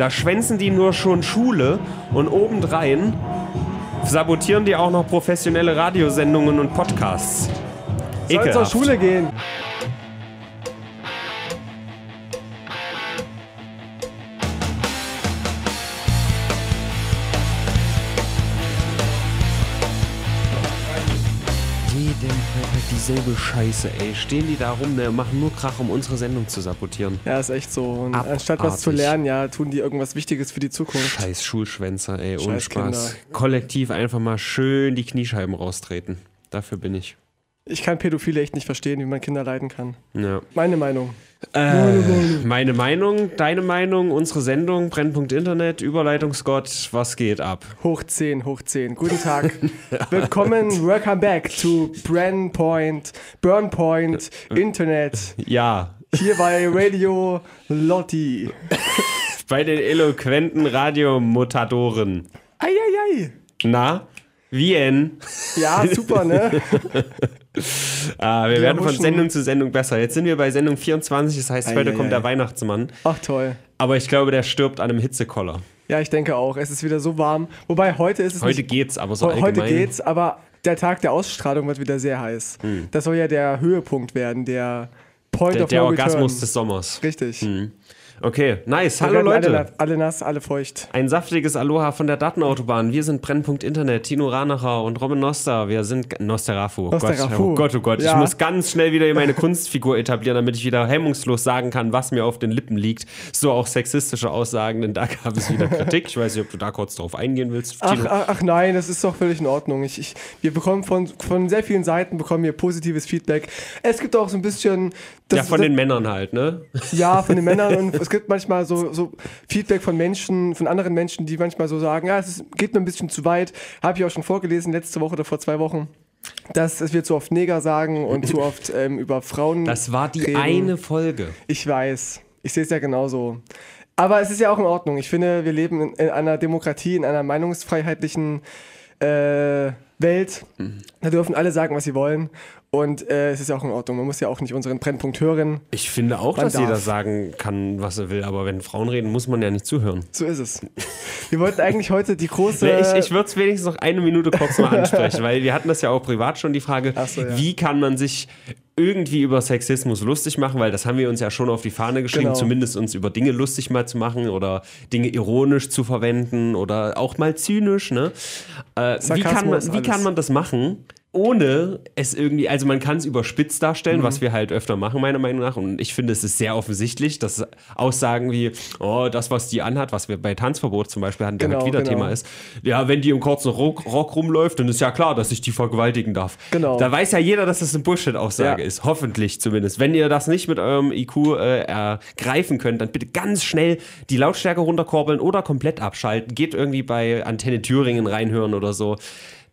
Da schwänzen die nur schon Schule und obendrein sabotieren die auch noch professionelle Radiosendungen und Podcasts. Soll zur. Schule gehen. Dieselbe Scheiße, ey. Stehen die da rum, ne, machen nur Krach, um unsere Sendung zu sabotieren. Ja, ist echt so. Und Abartig. anstatt was zu lernen, ja, tun die irgendwas Wichtiges für die Zukunft. Scheiß Schulschwänzer, ey, ohne Spaß. Kinder. Kollektiv einfach mal schön die Kniescheiben raustreten. Dafür bin ich. Ich kann Pädophile echt nicht verstehen, wie man Kinder leiden kann. Ja. Meine Meinung. Meine Meinung, deine Meinung, unsere Sendung, Brennpunkt Internet, Überleitungsgott, was geht ab? Hoch 10, hoch 10. Guten Tag. Willkommen, welcome back to Brandpoint, Burnpoint, Internet. Ja, Hier bei Radio Lotti. bei den eloquenten Radiomutadoren. Eieiei. Na, Wien. Ja, super, ne? Ah, wir werden von. Sendung zu Sendung besser. Jetzt sind wir bei Sendung 24, das heißt, heute kommt der Weihnachtsmann. Ach toll. Aber ich glaube, der stirbt an einem Hitzekoller. Ja, ich denke auch. Es ist wieder so warm. Wobei heute ist es Heute nicht. geht's, aber so allgemein. Heute geht's, aber der Tag der Ausstrahlung wird wieder sehr heiß. Das soll ja der Höhepunkt werden, der Point Hm. Der, of der no Orgasmus return. des Sommers. Richtig. Okay, nice. Wir Hallo Leute. Alle, alle nass, alle feucht. Ein saftiges Aloha von der Datenautobahn. Wir sind Brennpunkt Internet, Tino Ranacher und Robin Noster. Wir sind Nosterafu. Nosterafu. Gott, oh Gott, oh Gott. Ich Ja. muss ganz schnell wieder meine Kunstfigur etablieren, damit ich wieder hemmungslos sagen kann, was mir auf den Lippen liegt. So auch sexistische Aussagen, denn da gab es wieder Kritik. Ich weiß nicht, ob du da kurz drauf eingehen willst. Ach, ach, ach nein, das ist doch völlig in Ordnung. Ich, ich, wir bekommen von, von sehr vielen Seiten bekommen wir positives Feedback. Es gibt auch so ein bisschen. Ja, von das, den Männern halt, ne? Ja, von den Männern und es gibt manchmal so, so Feedback von Menschen, von anderen Menschen, die manchmal so sagen, ja, es ist, geht mir ein bisschen zu weit. Habe ich auch schon vorgelesen, letzte Woche oder vor zwei Wochen, dass wir zu oft Neger sagen und zu oft ähm, über Frauen. Das war die reden. eine Folge. Ich weiß, ich sehe es ja genauso. Aber es ist ja auch in Ordnung. Ich finde, wir leben in, in einer Demokratie, in einer meinungsfreiheitlichen äh, Welt. Da dürfen alle sagen, was sie wollen. Und äh, es ist ja auch in Ordnung. Man muss ja auch nicht unseren Brennpunkt hören. Ich finde auch, dass jeder darf. sagen kann, was er will, aber wenn Frauen reden, muss man ja nicht zuhören. So ist es. Wir wollten eigentlich heute die große. Nee, ich ich würde es wenigstens noch eine Minute kurz mal ansprechen, weil wir hatten das ja auch privat schon, die Frage, so, ja. wie kann man sich irgendwie über Sexismus lustig machen, weil das haben wir uns ja schon auf die Fahne geschrieben, Genau. zumindest uns über Dinge lustig mal zu machen oder Dinge ironisch zu verwenden oder auch mal zynisch. Ne? Äh, wie, kann man, wie kann man das machen? Ohne es irgendwie, also man kann es überspitzt darstellen, Mhm. was wir halt öfter machen, meiner Meinung nach. Und ich finde, es ist sehr offensichtlich, dass Aussagen wie, oh, das, was die anhat, was wir bei Tanzverbot zum Beispiel hatten, der Genau, heute wieder genau. Thema ist, ja, wenn die im kurzen Rock, Rock rumläuft, dann ist ja klar, dass ich die vergewaltigen darf. Genau. Da weiß ja jeder, dass das eine Bullshit-Aussage Ja. ist. Hoffentlich zumindest. Wenn ihr das nicht mit eurem IQ äh, ergreifen könnt, dann bitte ganz schnell die Lautstärke runterkurbeln oder komplett abschalten. Geht irgendwie bei Antenne Thüringen reinhören oder so.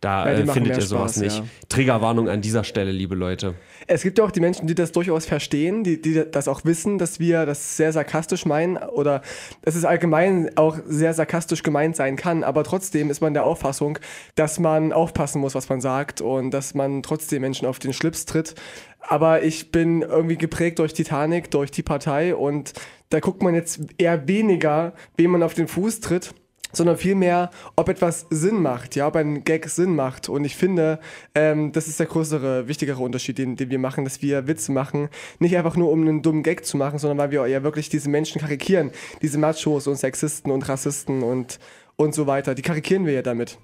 Da Ja, äh, findet ihr sowas Spaß, nicht. ja. Triggerwarnung an dieser Stelle, liebe Leute. Es gibt ja auch die Menschen, die das durchaus verstehen, die, die das auch wissen, dass wir das sehr sarkastisch meinen oder dass es allgemein auch sehr sarkastisch gemeint sein kann. Aber trotzdem ist man der Auffassung, dass man aufpassen muss, was man sagt und dass man trotzdem Menschen auf den Schlips tritt. Aber ich bin irgendwie geprägt durch Titanic, durch die Partei und da guckt man jetzt eher weniger, wem man auf den Fuß tritt sondern vielmehr, ob etwas Sinn macht, ja, ob ein Gag Sinn macht. Und ich finde, ähm, das ist der größere, wichtigere Unterschied, den, den wir machen, dass wir Witze machen, nicht einfach nur um einen dummen Gag zu machen, sondern weil wir ja wirklich diese Menschen karikieren, diese Machos und Sexisten und Rassisten und, und so weiter. Die karikieren wir ja damit.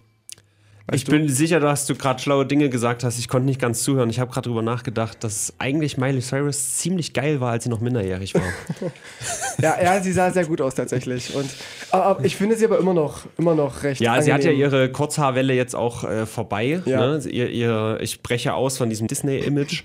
Ich bin sicher, dass du gerade schlaue Dinge gesagt hast. Ich konnte nicht ganz zuhören. Ich habe gerade drüber nachgedacht, dass eigentlich Miley Cyrus ziemlich geil war, als sie noch minderjährig war. Ja, ja, sie sah sehr gut aus tatsächlich. Und aber ich finde sie aber immer noch, immer noch recht. Ja, sie hat ja angenehm. ihre Kurzhaarwelle jetzt auch äh, vorbei. Ja. Ne? Ihr, ihr, ich breche aus von diesem Disney-Image.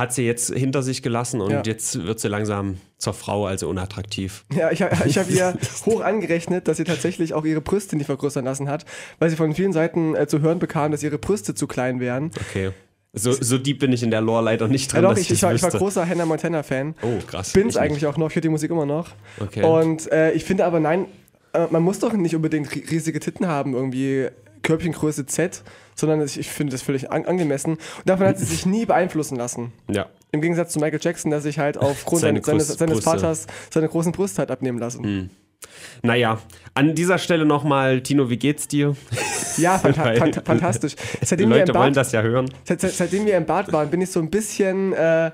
Hat sie jetzt hinter sich gelassen und Ja. jetzt wird sie langsam zur Frau, also unattraktiv. Ja, ich, ich habe ihr hoch angerechnet, dass sie tatsächlich auch ihre Brüste nicht vergrößern lassen hat, weil sie von vielen Seiten äh, zu hören bekam, dass ihre Brüste zu klein wären. Okay. So, so deep bin ich in der Lore leider nicht Ja, drin, doch, dass ich, ich, war, ich war großer Hannah Montana-Fan. Oh, krass. Bin's eigentlich auch noch, ich höre die Musik immer noch. Okay. Und äh, ich finde aber, nein, äh, man muss doch nicht unbedingt ri- riesige Titten haben, irgendwie Körbchengröße Z, sondern ich, ich finde das völlig an, angemessen. Und davon hat sie sich nie beeinflussen lassen. Ja. Im Gegensatz zu Michael Jackson, der sich halt aufgrund Seine seines, Brust- seines. Vaters seine großen Brüste hat abnehmen lassen. Naja, an dieser Stelle nochmal, Tino, wie geht's dir? Ja, fanta fanta fantastisch. Seitdem wir, im Leute wollen Bad, das ja hören. seit, seit, seitdem wir im Bad waren, bin ich so ein bisschen, äh,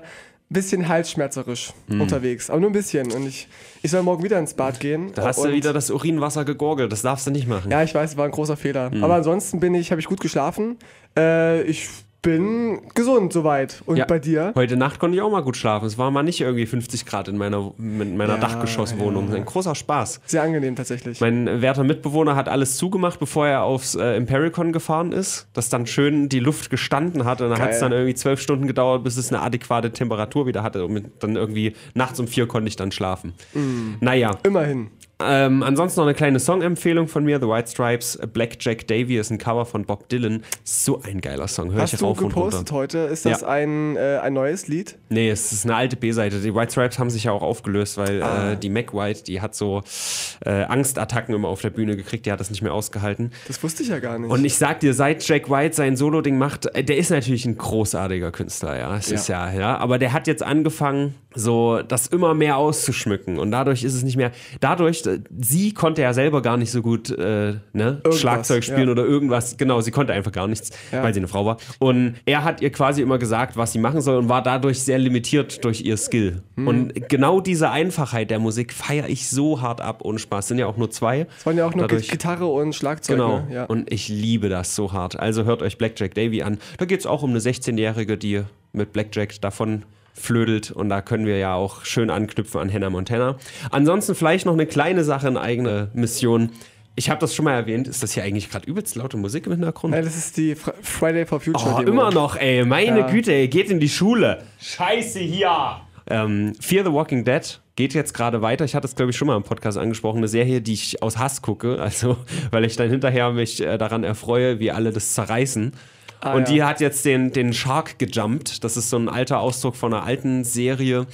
bisschen halsschmerzerisch Hm. unterwegs. Aber nur ein bisschen. Und ich, ich soll morgen wieder ins Bad gehen. Da hast du wieder das Urinwasser gegorgelt. Das darfst du nicht machen. Ja, ich weiß, war ein großer Fehler. Hm. Aber ansonsten bin ich, habe ich gut geschlafen. Äh, ich bin gesund soweit. Und Ja. bei dir? Heute Nacht konnte ich auch mal gut schlafen. Es war mal nicht irgendwie 50 Grad in meiner, in meiner Ja, Dachgeschosswohnung. ja. Ein großer Spaß. Sehr angenehm tatsächlich. Mein werter Mitbewohner hat alles zugemacht, bevor er aufs äh, Impericon gefahren ist, dass dann schön die Luft gestanden hat und dann hat es dann irgendwie zwölf Stunden gedauert, bis es eine adäquate Temperatur wieder hatte und dann irgendwie nachts um vier konnte ich dann schlafen. Mm. Naja, Immerhin. Ähm, ansonsten noch eine kleine Songempfehlung von mir, The White Stripes, Black Jack Davy ist ein Cover von Bob Dylan. So ein geiler Song, ich Hast du rauf gepostet heute? Ist das Ja. ein, äh, ein neues Lied? Nee, es ist eine alte B-Seite. Die White Stripes haben sich ja auch aufgelöst, weil Ah. äh, die Mac White, die hat so äh, Angstattacken immer auf der Bühne gekriegt, die hat das nicht mehr ausgehalten. Das wusste ich ja gar nicht. Und ich sag dir, seit Jack White sein Solo-Ding macht, äh, der ist natürlich ein großartiger Künstler, ja. Es Ja. ist ja, ja. Aber der hat jetzt angefangen, so das immer mehr auszuschmücken. Und dadurch ist es nicht mehr. Dadurch, äh, sie konnte ja selber gar nicht so gut äh, ne, Schlagzeug spielen ja. oder irgendwas. Genau, sie konnte einfach gar nichts, Ja. weil sie eine Frau war. Und er hat ihr quasi immer gesagt, was sie machen soll und war dadurch sehr limitiert durch ihr Skill. Hm. Und genau diese Einfachheit der Musik feiere ich so hart ab ohne Spaß. Sind ja auch nur zwei. es waren ja auch nur Dadurch- Gi- Gitarre und Schlagzeug. Genau. Ne? Ja. Und ich liebe das so hart. Also hört euch Blackjack Davy an. Da geht es auch um eine 16-Jährige, die mit Blackjack davon flödelt und da können wir ja auch schön anknüpfen an Hannah Montana. Ansonsten vielleicht noch eine kleine Sache in eigene Mission. Ich habe das schon mal erwähnt. Ist das hier eigentlich gerade übelst laute Musik im Hintergrund? Nein, das ist die Fr Friday for Future. Oh, immer noch, ey. Meine Ja. Güte, ey. Geht in die Schule. Scheiße hier. Ähm, Fear the Walking Dead geht jetzt gerade weiter. Ich hatte es, glaube ich, schon mal im Podcast angesprochen. Eine Serie, die ich aus Hass gucke. Also, weil ich dann hinterher mich äh, daran erfreue, wie alle das zerreißen. Ah, Und ja. die hat jetzt den, den Shark gejumpt. Das ist so ein alter Ausdruck von einer alten Serie.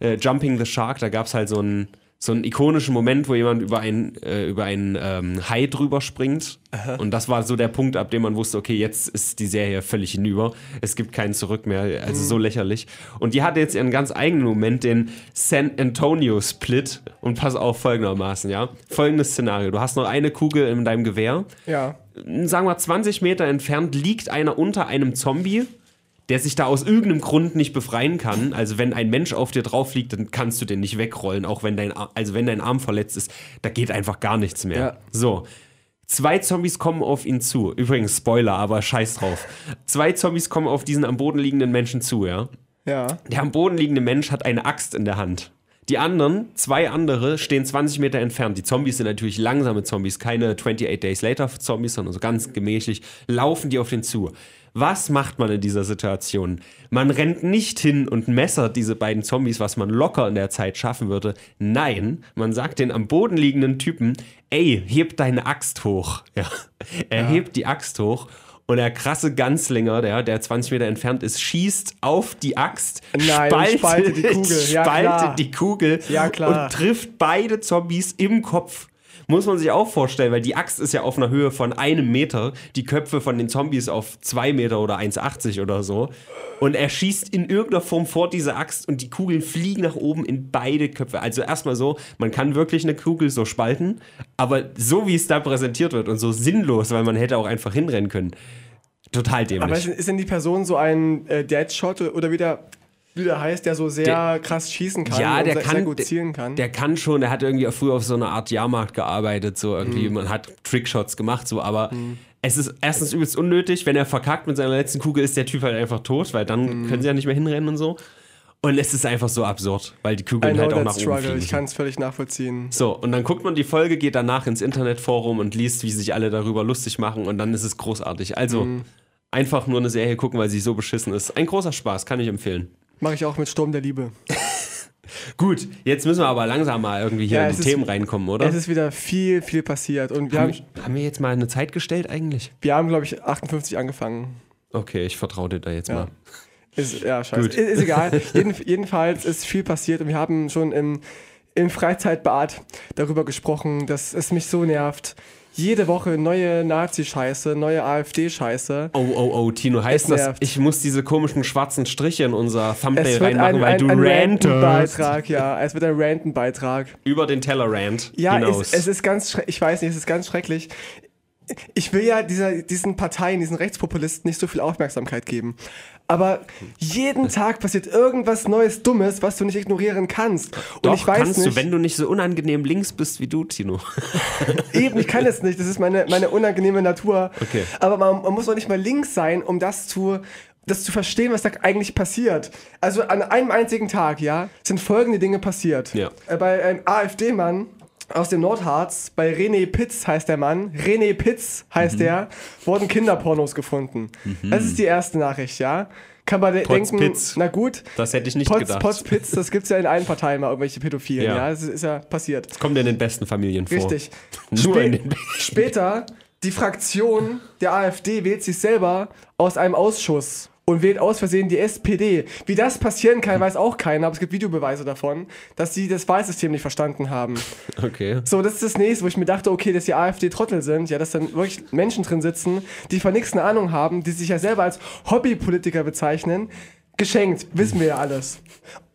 Äh, Jumping the Shark. Da gab es halt so einen, so einen ikonischen Moment, wo jemand über einen, äh, über einen ähm, Hai drüber springt. Und das war so der Punkt, ab dem man wusste, okay, jetzt ist die Serie völlig hinüber. Es gibt keinen Zurück mehr. Also so lächerlich. Und die hatte jetzt ihren ganz eigenen Moment, den San Antonio Split. Und pass auf folgendermaßen, ja. Folgendes Szenario. Du hast noch eine Kugel in deinem Gewehr Ja. Sagen wir 20 Meter entfernt liegt einer unter einem Zombie, der sich da aus irgendeinem Grund nicht befreien kann. Also wenn ein Mensch auf dir drauf liegt, dann kannst du den nicht wegrollen, auch wenn dein, Ar- also wenn dein Arm verletzt ist, da geht einfach gar nichts mehr. Ja. So. Zwei Zombies kommen auf ihn zu. Übrigens, Spoiler, aber scheiß drauf. Zwei Zombies kommen auf diesen am Boden liegenden Menschen zu, ja. Ja. Der am Boden liegende Mensch hat eine Axt in der Hand. Die anderen, zwei andere, stehen 20 Meter entfernt. Die Zombies sind natürlich langsame Zombies, keine 28 Days Later Zombies, sondern so ganz gemächlich, laufen die auf den zu. Was macht man in dieser Situation? Man rennt nicht hin und messert diese beiden Zombies, was man locker in der Zeit schaffen würde. Nein, man sagt den am Boden liegenden Typen, ey, heb deine Axt hoch. Ja. Er hebt die Axt hoch und der krasse Ganzlinger, der, der 20 Meter entfernt ist, schießt auf die Axt, Nein, spaltet, spaltet die Kugel. Ja, spaltet die Kugel Ja, klar. und trifft beide Zombies im Kopf. Muss man sich auch vorstellen, weil die Axt ist ja auf einer Höhe von einem Meter, die Köpfe von den Zombies auf zwei Meter oder 1,80 oder so. Und er schießt in irgendeiner Form vor diese Axt und die Kugeln fliegen nach oben in beide Köpfe. Also erstmal so, man kann wirklich eine Kugel so spalten, aber so wie es da präsentiert wird und so sinnlos, weil man hätte auch einfach hinrennen können. Total dämlich. Aber ist, denn die Person so ein äh, Deadshot oder wie der, wie der heißt, der so sehr Der- krass schießen kann Ja, und der sehr, kann, sehr gut zielen kann? Der kann schon, der hat irgendwie früher auf so einer Art Jahrmarkt gearbeitet, so Mhm. irgendwie, man hat Trickshots gemacht, so, aber es ist erstens übelst unnötig, wenn er verkackt mit seiner letzten Kugel, ist der Typ halt einfach tot, weil dann Mhm. können sie ja nicht mehr hinrennen und so. Und es ist einfach so absurd, weil die Kugeln halt auch nach oben struggle. fliegen. Ich kann es völlig nachvollziehen. So, und dann guckt man die Folge, geht danach ins Internetforum und liest, wie sich alle darüber lustig machen und dann ist es großartig. Also Mhm. einfach nur eine Serie gucken, weil sie so beschissen ist. Ein großer Spaß, kann ich empfehlen. Mache ich auch mit Sturm der Liebe. Gut, jetzt müssen wir aber langsam mal irgendwie hier Ja, in die ist- Themen reinkommen, oder? Es ist wieder viel, viel passiert. Und wir haben, haben, haben wir jetzt mal eine Zeit gestellt eigentlich? wir haben glaube ich, 58 angefangen. Okay, ich vertraue dir da jetzt Ja. mal. Ist, ja, scheiße. Gut. Ist, ist egal. Jeden, jedenfalls ist viel passiert und wir haben schon im, im Freizeitbad darüber gesprochen, dass es mich so nervt. Jede Woche neue Nazi-Scheiße, neue AfD-Scheiße. Oh, oh, oh, Tino, heißt das, ich muss diese komischen schwarzen Striche in unser Thumbnail Es wird reinmachen, ein, weil ein, du ein rantest Ranten-Beitrag, ja. Es wird ein Ranten-Beitrag. über den Tellerrand Ja, hinaus. es, es ist ganz. Ich weiß nicht, es ist ganz schrecklich. Ich will ja dieser, diesen Parteien, diesen Rechtspopulisten nicht so viel Aufmerksamkeit geben. Aber jeden Tag passiert irgendwas Neues, Dummes, was du nicht ignorieren kannst. Und Doch, ich weiß kannst nicht, du, wenn du nicht so unangenehm links bist wie du, Tino. eben, ich kann es nicht. Das ist meine, meine unangenehme Natur. Okay. Aber man, man muss doch nicht mal links sein, um das zu, das zu verstehen, was da eigentlich passiert. Also an einem einzigen Tag, ja, sind folgende Dinge passiert. Ja. Äh, Bei einem AfD-Mann aus dem Nordharz, bei René Pitz heißt der Mann, René Pitz heißt Mhm. der, wurden Kinderpornos gefunden. Das ist die erste Nachricht, ja. Kann man Potz denken, Pitz. na gut, Das hätte ich nicht Potz, gedacht. Potz Pitz, das gibt's ja in allen Parteien mal, irgendwelche Pädophilen, Ja. ja, das ist, ja passiert. Kommt in den besten Familien vor. Richtig. Nur Spä- in den Später, die Fraktion der AfD wählt sich selber aus einem Ausschuss und wählt aus Versehen die SPD. Wie das passieren kann, weiß auch keiner, aber es gibt Videobeweise davon, dass sie das Wahlsystem nicht verstanden haben. Okay. So, das ist das nächste, wo ich mir dachte, okay, dass die AfD Trottel sind, ja, dass dann wirklich Menschen drin sitzen, die von nichts eine Ahnung haben, die sich ja selber als Hobbypolitiker bezeichnen. Geschenkt, wissen wir ja alles.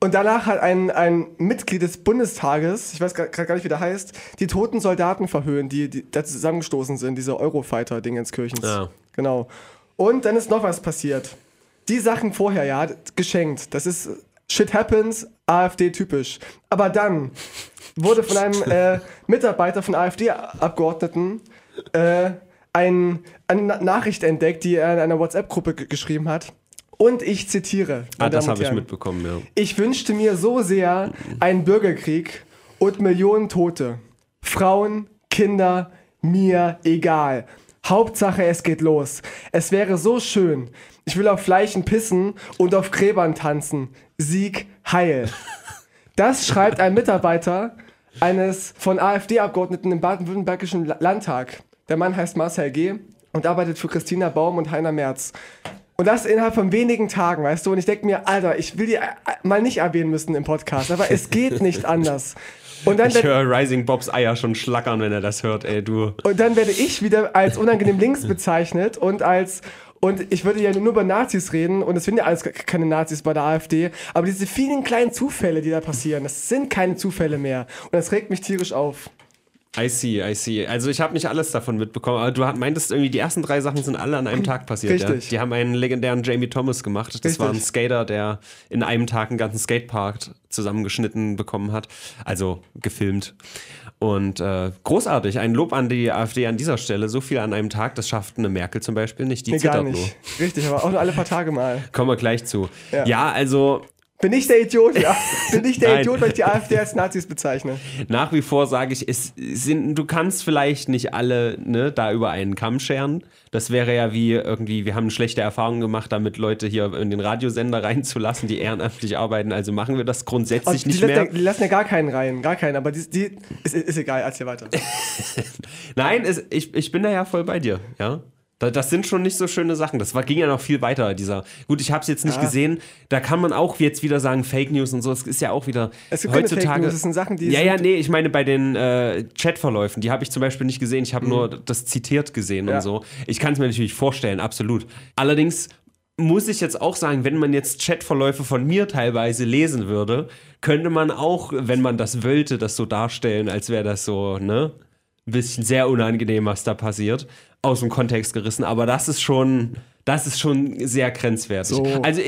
Und danach hat ein, ein Mitglied des Bundestages, ich weiß gerade gar nicht, wie der heißt, die toten Soldaten verhöhnt, die, die da zusammengestoßen sind, diese Eurofighter-Dingenskirchens. Ja. Genau. Und dann ist noch was passiert. Die Sachen vorher, ja, geschenkt. Das ist Shit happens, AfD-typisch. Aber dann wurde von einem äh, Mitarbeiter von AfD-Abgeordneten äh, ein, eine Na Nachricht entdeckt, die er in einer WhatsApp-Gruppe ge- geschrieben hat. Und ich zitiere. Ah, das habe ich mitbekommen, ja. Ich wünschte mir so sehr einen Bürgerkrieg und Millionen Tote. Frauen, Kinder, mir egal. Hauptsache, es geht los. Es wäre so schön. Ich will auf Leichen pissen und auf Gräbern tanzen. Sieg, Heil. Das schreibt ein Mitarbeiter eines von AfD-Abgeordneten im baden-württembergischen La- Landtag. Der Mann heißt Marcel G. und arbeitet für Christina Baum und Heiner Merz. Und das innerhalb von wenigen Tagen, weißt du? Und ich denke mir, Alter, ich will die äh, mal nicht erwähnen müssen im Podcast, aber es geht nicht anders. Und dann, Ich höre Rising Bobs Eier schon schlackern, wenn er das hört, ey, du. und dann werde ich wieder als unangenehm links bezeichnet und als und ich würde ja nur über Nazis reden und es sind ja alles keine Nazis bei der AfD, aber diese vielen kleinen Zufälle, die da passieren, das sind keine Zufälle mehr und das regt mich tierisch auf. I see, I see. Also ich habe nicht alles davon mitbekommen, aber du meintest irgendwie, die ersten drei Sachen sind alle an einem Tag passiert. Richtig. Ja? Die haben einen legendären Jamie Thomas gemacht. Das Richtig. war ein Skater, der in einem Tag einen ganzen Skatepark zusammengeschnitten bekommen hat. Also gefilmt. Und äh, großartig, ein Lob an die AfD an dieser Stelle. So viel an einem Tag, das schafft eine Merkel zum Beispiel nicht. Die Nee, gar zittert nur. nicht. Richtig, aber auch nur alle paar Tage mal. Kommen wir gleich zu. Ja. ja also Bin ich der Idiot? Ja. Bin ich der. Idiot, weil ich die AfD als Nazis bezeichne? nach wie vor sage ich, es sind, du kannst vielleicht nicht alle ne, da über einen Kamm scheren. Das wäre ja wie irgendwie, wir haben schlechte Erfahrungen gemacht, damit Leute hier in den Radiosender reinzulassen, die ehrenamtlich arbeiten. Also machen wir das grundsätzlich nicht mehr. die lassen ja gar keinen rein, gar keinen, aber die, die ist, ist egal, erzähl weiter. Nein, es, ich, ich bin da ja voll bei dir, ja. Da- Das sind schon nicht so schöne Sachen. Das war, ging ja noch viel weiter, dieser. Gut, ich habe es jetzt nicht Ja. gesehen. Da kann man auch jetzt wieder sagen, Fake News und so. Es ist ja auch wieder Es gibt heutzutage. Fake News, es sind Sachen, die Ja, ja, nee, ich meine bei den äh, Chatverläufen, die habe ich zum Beispiel nicht gesehen. Ich habe nur das zitiert gesehen Mhm. Ja. und so. Ich kann es mir natürlich vorstellen, absolut. Allerdings muss ich jetzt auch sagen, wenn man jetzt Chatverläufe von mir teilweise lesen würde, könnte man auch, wenn man das wollte, das so darstellen, als wäre das so, ne? Ein bisschen sehr unangenehm, was da passiert. Aus dem Kontext gerissen, aber das ist schon. Das ist schon sehr grenzwertig. So. Also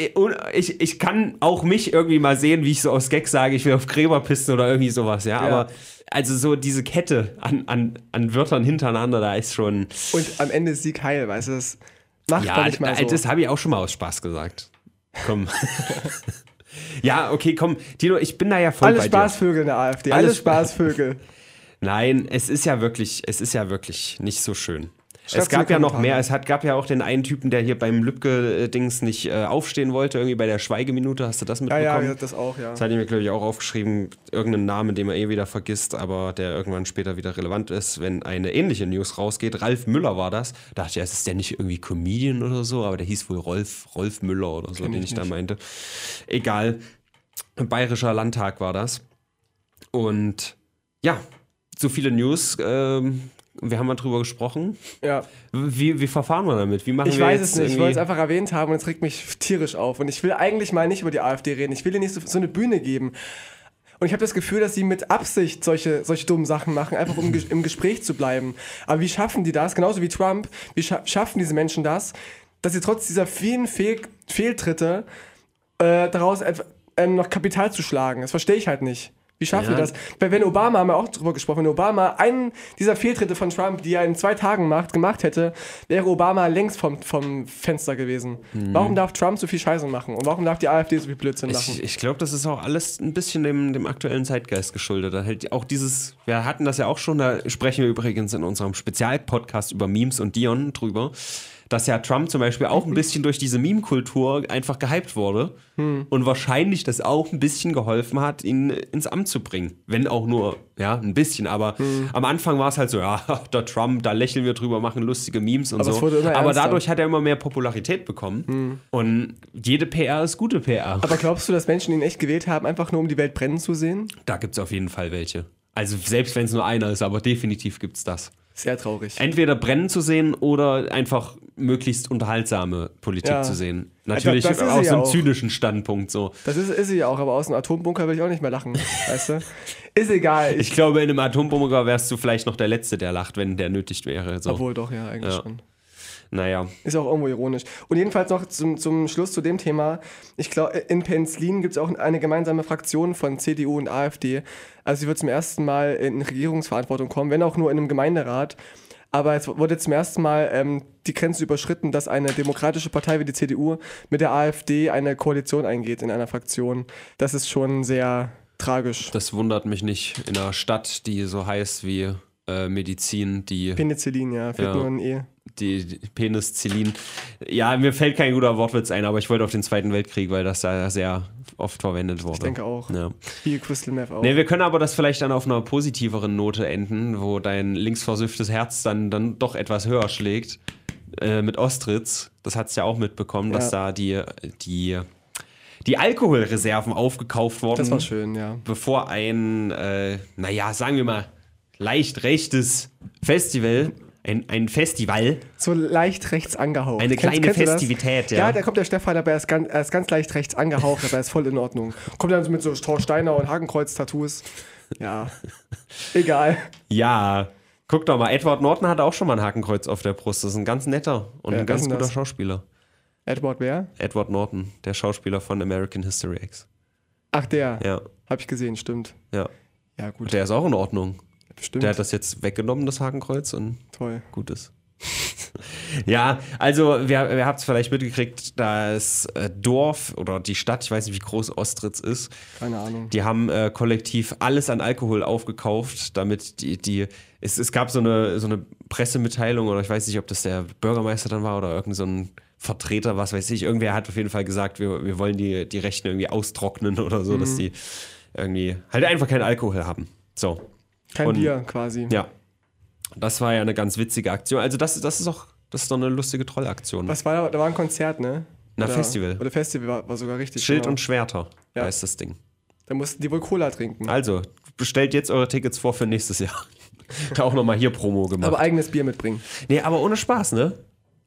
ich, ich kann auch mich irgendwie mal sehen, wie ich so aus Gag sage, ich will auf Gräber pissen oder irgendwie sowas, ja. Ja. Aber also so diese Kette an, an, an Wörtern hintereinander, da ist schon. Und am Ende ist Sieg heil, weißt du, das macht Ja, man nicht mal so. das habe ich auch schon mal aus Spaß gesagt. Komm. ja, okay, komm. Tino, ich bin da ja voll Alle bei dir. Spaßvögel in der AfD, alle Spaßvögel. Nein, es ist ja wirklich, es ist ja wirklich nicht so schön. Schreibt's es gab ja noch mehr. Es hat, gab ja auch den einen Typen, der hier beim Lübcke-Dings nicht äh, aufstehen wollte, irgendwie bei der Schweigeminute. Hast du das Ja, mitbekommen? ja, das auch, ja. Das hatte ich mir, glaube ich, auch aufgeschrieben. Irgendeinen Namen, den man eh wieder vergisst, aber der irgendwann später wieder relevant ist, wenn eine ähnliche News rausgeht. Ralf Müller war das. Da dachte ich, erst, ist der nicht irgendwie Comedian oder so, aber der hieß wohl Rolf, Rolf Müller oder so, den ich, ich da meinte. Egal. Bayerischer Landtag war das. Und ja, so viele News ähm, Wir haben mal drüber gesprochen. Ja. Wie, wie verfahren wir damit? Wie machen Ich wir weiß es nicht. Ich wollte es einfach erwähnt haben und es regt mich tierisch auf. Und ich will eigentlich mal nicht über die AfD reden. Ich will ihr nicht so, so eine Bühne geben. Und ich habe das Gefühl, dass sie mit Absicht solche, solche dummen Sachen machen, einfach um im Gespräch zu bleiben. Aber wie schaffen die das? Genauso wie Trump. Wie scha schaffen diese Menschen das, dass sie trotz dieser vielen Fehl Fehltritte äh, daraus ähm, noch Kapital zu schlagen? Das verstehe ich halt nicht. Wie schaffen Ja. das? Weil wenn Obama, haben wir auch drüber gesprochen, wenn Obama einen dieser Fehltritte von Trump, die er in zwei Tagen macht, gemacht hätte, wäre Obama längst vom, vom Fenster gewesen. Mhm. Warum darf Trump so viel Scheiße machen? Und warum darf die AfD so viel Blödsinn machen? Ich, ich glaube, das ist auch alles ein bisschen dem, dem aktuellen Zeitgeist geschuldet. Da hält auch dieses, wir hatten das ja auch schon, da sprechen wir übrigens in unserem Spezialpodcast über Memes und Dion drüber, dass ja Trump zum Beispiel auch ein bisschen durch diese Meme-Kultur einfach gehypt wurde und wahrscheinlich das auch ein bisschen geholfen hat, ihn ins Amt zu bringen. Wenn auch nur, ja, ein bisschen. Aber am Anfang war es halt so, ja, der Trump, da lächeln wir drüber, machen lustige Memes und Aber so. Aber ernster. dadurch hat er immer mehr Popularität bekommen. Und jede PR ist gute PR. Aber glaubst du, dass Menschen ihn echt gewählt haben, einfach nur um die Welt brennen zu sehen? Da gibt es auf jeden Fall welche. Also selbst wenn es nur einer ist, aber definitiv gibt es das. Sehr traurig. Entweder brennen zu sehen oder einfach möglichst unterhaltsame Politik Ja. zu sehen. Natürlich das aus ja einem auch. zynischen Standpunkt so. Das ist, ist sie ja auch, aber aus einem Atombunker will ich auch nicht mehr lachen. weißt du? Ist egal. Ich glaube, in einem Atombomber wärst du vielleicht noch der Letzte, der lacht, wenn der nötig wäre. So. Obwohl doch, ja, eigentlich Ja. schon. Naja. Ist auch irgendwo ironisch. Und jedenfalls noch zum, zum Schluss zu dem Thema. Ich glaube, in Penzlin gibt es auch eine gemeinsame Fraktion von CDU und AfD. Also sie wird zum ersten Mal in Regierungsverantwortung kommen, wenn auch nur in einem Gemeinderat. Aber es wurde zum ersten Mal ähm, die Grenze überschritten, dass eine demokratische Partei wie die CDU mit der AfD eine Koalition eingeht in einer Fraktion. Das ist schon sehr tragisch. Das wundert mich nicht in einer Stadt, die so heißt wie äh, Medizin, die, Penicillin, ja, fehlt Ja. nur ein E. die, die Penicillin. Ja, mir fällt kein guter Wortwitz ein, aber ich wollte auf den Zweiten Weltkrieg, weil das da sehr oft verwendet wurde. Ich denke auch. Ja. Wie Crystal Meth auch. Nee, wir können aber das vielleicht dann auf einer positiveren Note enden, wo dein linksversüfftes Herz dann, dann doch etwas höher schlägt. Äh, mit Ostritz, das hat es ja auch mitbekommen, dass Ja. da die, die, die Alkoholreserven aufgekauft wurden, Das war schön, ja. bevor ein, äh, naja, sagen wir mal, leicht rechtes Festival, ein, ein Festival, So leicht rechts angehaucht. Eine kleine du das? Festivität, ja. Ja, da kommt der Stefan, aber er ist ganz, er ist ganz leicht rechts angehaucht, aber er ist voll in Ordnung. Kommt dann mit so Torsteiner und Hakenkreuz-Tattoos. Ja, egal. ja. Guck doch mal, Edward Norton hatte auch schon mal ein Hakenkreuz auf der Brust. Das ist ein ganz netter und Wer ein ganz guter das? Schauspieler. Edward wer? Edward Norton, der Schauspieler von American History X. Ach, der. Ja, Hab ich gesehen, stimmt. ja. Ja, gut. Der ist auch in Ordnung. Bestimmt. Der hat das jetzt weggenommen, das Hakenkreuz, und Toll. gut ist. ja, also, wir, ihr habt es vielleicht mitgekriegt, das äh, Dorf oder die Stadt, ich weiß nicht, wie groß Ostritz ist, Keine Ahnung. die haben äh, kollektiv alles an Alkohol aufgekauft, damit die, die es, es gab so eine, so eine Pressemitteilung oder ich weiß nicht, ob das der Bürgermeister dann war oder irgend so ein Vertreter, was weiß ich. Irgendwer hat auf jeden Fall gesagt, wir, wir wollen die, die Rechten irgendwie austrocknen oder so, dass die irgendwie halt einfach keinen Alkohol haben. So, Kein Und- Bier quasi. ja. Das war ja eine ganz witzige Aktion. Also das, das ist auch, das ist doch eine lustige Trollaktion. Was war da? Da war ein Konzert, ne? Na, Oder- Festival. Oder Festival war, war sogar richtig. Schild genau. und Schwerter Ja. heißt das Ding. Da mussten die wohl Cola trinken. Also, bestellt jetzt eure Tickets vor für nächstes Jahr. auch nochmal hier Promo gemacht. Aber eigenes Bier mitbringen. nee, aber ohne Spaß, ne?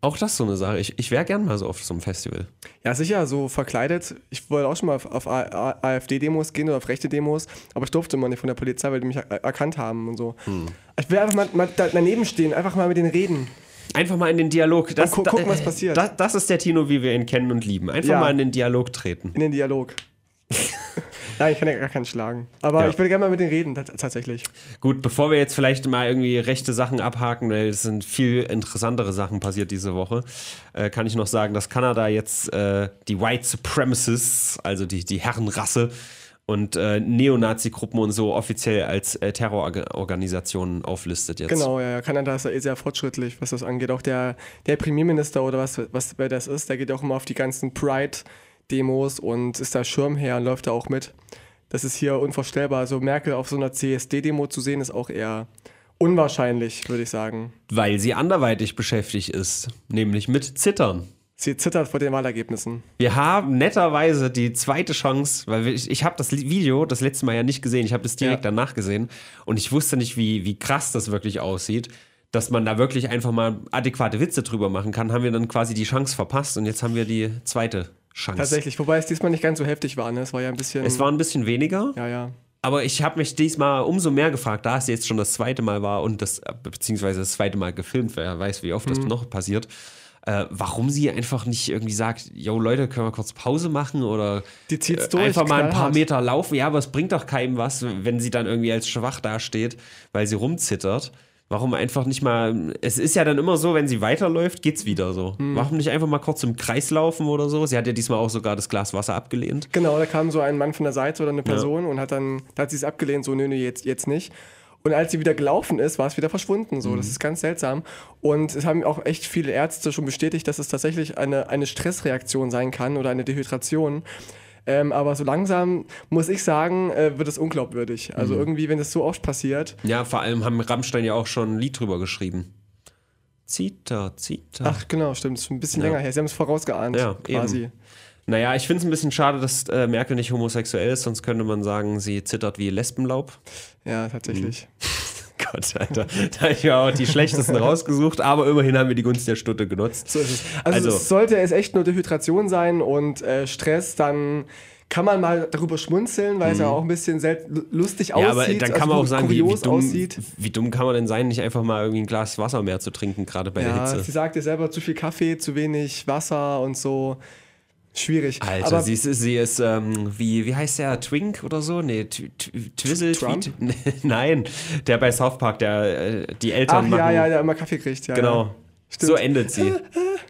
Auch das so eine Sache. Ich, ich wäre gern mal so auf so einem Festival. Ja, sicher, so verkleidet. Ich wollte auch schon mal auf, auf AfD-Demos gehen oder auf rechte Demos, aber ich durfte immer nicht von der Polizei, weil die mich er erkannt haben und so. Hm. Ich will einfach mal, mal da, daneben stehen, einfach mal mit denen reden. Einfach mal in den Dialog. Das, gu- gucken, was passiert. Das, das ist der Tino, wie wir ihn kennen und lieben. Einfach Ja. mal in den Dialog treten. In den Dialog. Nein, ich kann ja gar keinen schlagen. Aber Ja. ich will gerne mal mit denen reden, tats- tatsächlich. Gut, bevor wir jetzt vielleicht mal irgendwie rechte Sachen abhaken, weil es sind viel interessantere Sachen passiert diese Woche, äh, kann ich noch sagen, dass Kanada jetzt äh, die White Supremacists, also die, die Herrenrasse und äh, Neonazi-Gruppen und so offiziell als äh, Terrororganisationen auflistet jetzt. Genau, ja. Kanada ist ja eh sehr fortschrittlich, was das angeht. Auch der, der Premierminister oder was, was wer das ist, der geht auch immer auf die ganzen Pride-Demos und ist da Schirmherr und läuft da auch mit. Das ist hier unvorstellbar. Also Merkel auf so einer CSD-Demo zu sehen, ist auch eher unwahrscheinlich, würde ich sagen. Weil sie anderweitig beschäftigt ist, nämlich mit Zittern. Sie zittert vor den Wahlergebnissen. Wir haben netterweise die zweite Chance, weil ich, ich habe das Video das letzte Mal ja nicht gesehen, ich habe es direkt Ja. danach gesehen und ich wusste nicht, wie, wie krass das wirklich aussieht. dass man da wirklich einfach mal adäquate Witze drüber machen kann, haben wir dann quasi die Chance verpasst und jetzt haben wir die zweite Chance. Tatsächlich, wobei es diesmal nicht ganz so heftig war, ne? Es war ja ein bisschen. Es war ein bisschen weniger. Ja, ja. Aber ich habe mich diesmal umso mehr gefragt, da es jetzt schon das zweite Mal war und das, beziehungsweise das zweite Mal gefilmt, wer weiß, wie oft das Mhm. noch passiert, äh, warum sie einfach nicht irgendwie sagt, yo Leute, können wir kurz Pause machen oder Die zieht's äh, durch, einfach mal ein paar. Meter laufen. Ja, aber es bringt doch keinem was, wenn sie dann irgendwie als schwach dasteht, weil sie rumzittert. Warum einfach nicht mal, es ist ja dann immer so, wenn sie weiterläuft, geht's wieder so. Mhm. Warum nicht einfach mal kurz im Kreis laufen oder so? Sie hat ja diesmal auch sogar das Glas Wasser abgelehnt. Genau, da kam so ein Mann von der Seite oder eine Person und hat dann, da hat sie es abgelehnt, so, nö, nö, jetzt, jetzt nicht. Und als sie wieder gelaufen ist, war es wieder verschwunden. So, das Mhm. ist ganz seltsam. Und es haben auch echt viele Ärzte schon bestätigt, dass es tatsächlich eine, eine Stressreaktion sein kann oder eine Dehydration. Ähm, aber so langsam, muss ich sagen, äh, wird es unglaubwürdig. Also Mhm. irgendwie, wenn das so oft passiert. Ja, vor allem haben Rammstein ja auch schon ein Lied drüber geschrieben. Zita, Zita. Ach, genau, stimmt. Ist ein bisschen Ja. länger her. Sie haben es vorausgeahnt, Ja, quasi. eben. Naja, ich finde es ein bisschen schade, dass äh, Merkel nicht homosexuell ist, sonst könnte man sagen, sie zittert wie Lesbenlaub. Ja, tatsächlich. Gott, Alter. Da habe ich ja auch die schlechtesten rausgesucht, aber immerhin haben wir die Gunst der Stunde genutzt. So ist es. Also, Also- sollte es echt nur Dehydration sein und äh, Stress, dann kann man mal darüber schmunzeln, weil es ja auch ein bisschen lustig Mhm. Ja, aussieht. aber dann kann man also auch sagen, wie, wie, dumm, aussieht. wie dumm kann man denn sein, nicht einfach mal irgendwie ein Glas Wasser mehr zu trinken, gerade bei der Ja, Hitze. sie sagt ja selber zu viel Kaffee, zu wenig Wasser und so. Schwierig. Alter, aber sie ist, sie ist ähm, wie, wie heißt der, Twink oder so? Nee, Tw- Tw- Twizzle, Trump? Nein, der bei South Park, der äh, die Eltern Ach machen. ja, ja, der immer Kaffee kriegt. Ja, Genau. Ja. So endet sie.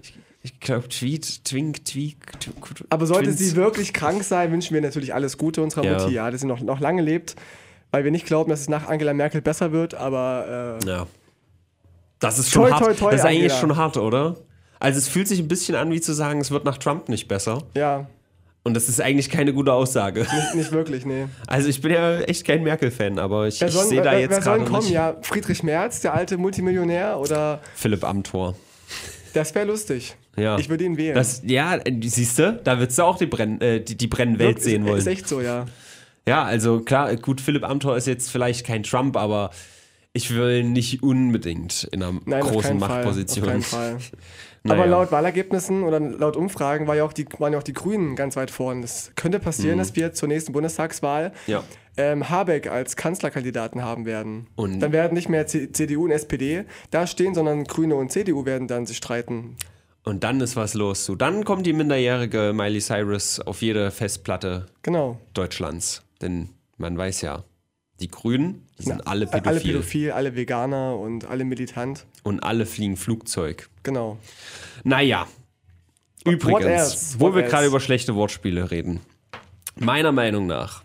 Ich, ich glaube, Tweet, Twink, Tweak. Tw- Aber sollte Twins. sie wirklich krank sein, wünschen wir natürlich alles Gute unserer Ja. Mutti, ja, dass sie noch, noch lange lebt, weil wir nicht glauben, dass es nach Angela Merkel besser wird, aber äh, Ja. Das ist schon Toi, hart. toi, toi, das ist eigentlich Angela. schon hart, oder? Also es fühlt sich ein bisschen an, wie zu sagen, es wird nach Trump nicht besser. ja, Und das ist eigentlich keine gute Aussage. nicht, nicht wirklich, nee. Also ich bin ja echt kein Merkel-Fan, aber ich, ich sehe da wer, jetzt wer soll gerade kommen? nicht Ja, Friedrich Merz, der alte Multimillionär, oder Philipp Amthor. das wäre lustig. Ja. Ich würde ihn wählen. Das, ja, siehst du, da würdest du auch die, Brenn, äh, die, die Brennwelt ist, sehen wollen. Ist echt so, ja. Ja, also klar, gut, Philipp Amthor ist jetzt vielleicht kein Trump, aber ich will nicht unbedingt in einer Nein, großen keinen Fall. Machtposition. Auf keinen Fall. Naja. Aber laut Wahlergebnissen oder laut Umfragen war ja auch die, waren ja auch die Grünen ganz weit vorn. Es könnte passieren, dass wir zur nächsten Bundestagswahl Mhm. Ja. ähm, Habeck als Kanzlerkandidaten haben werden. Und- dann werden nicht mehr C CDU und SPD da stehen, sondern Grüne und CDU werden dann sich streiten. Und dann ist was los. So, dann kommt die minderjährige Miley Cyrus auf jede Festplatte Genau. Deutschlands. Denn man weiß ja, die Grünen, die sind alle Alle pädophil. pädophil, alle Veganer und alle militant. Und alle fliegen Flugzeug. Genau. Naja. Übrigens, wo wir gerade über schlechte Wortspiele reden. Meiner Meinung nach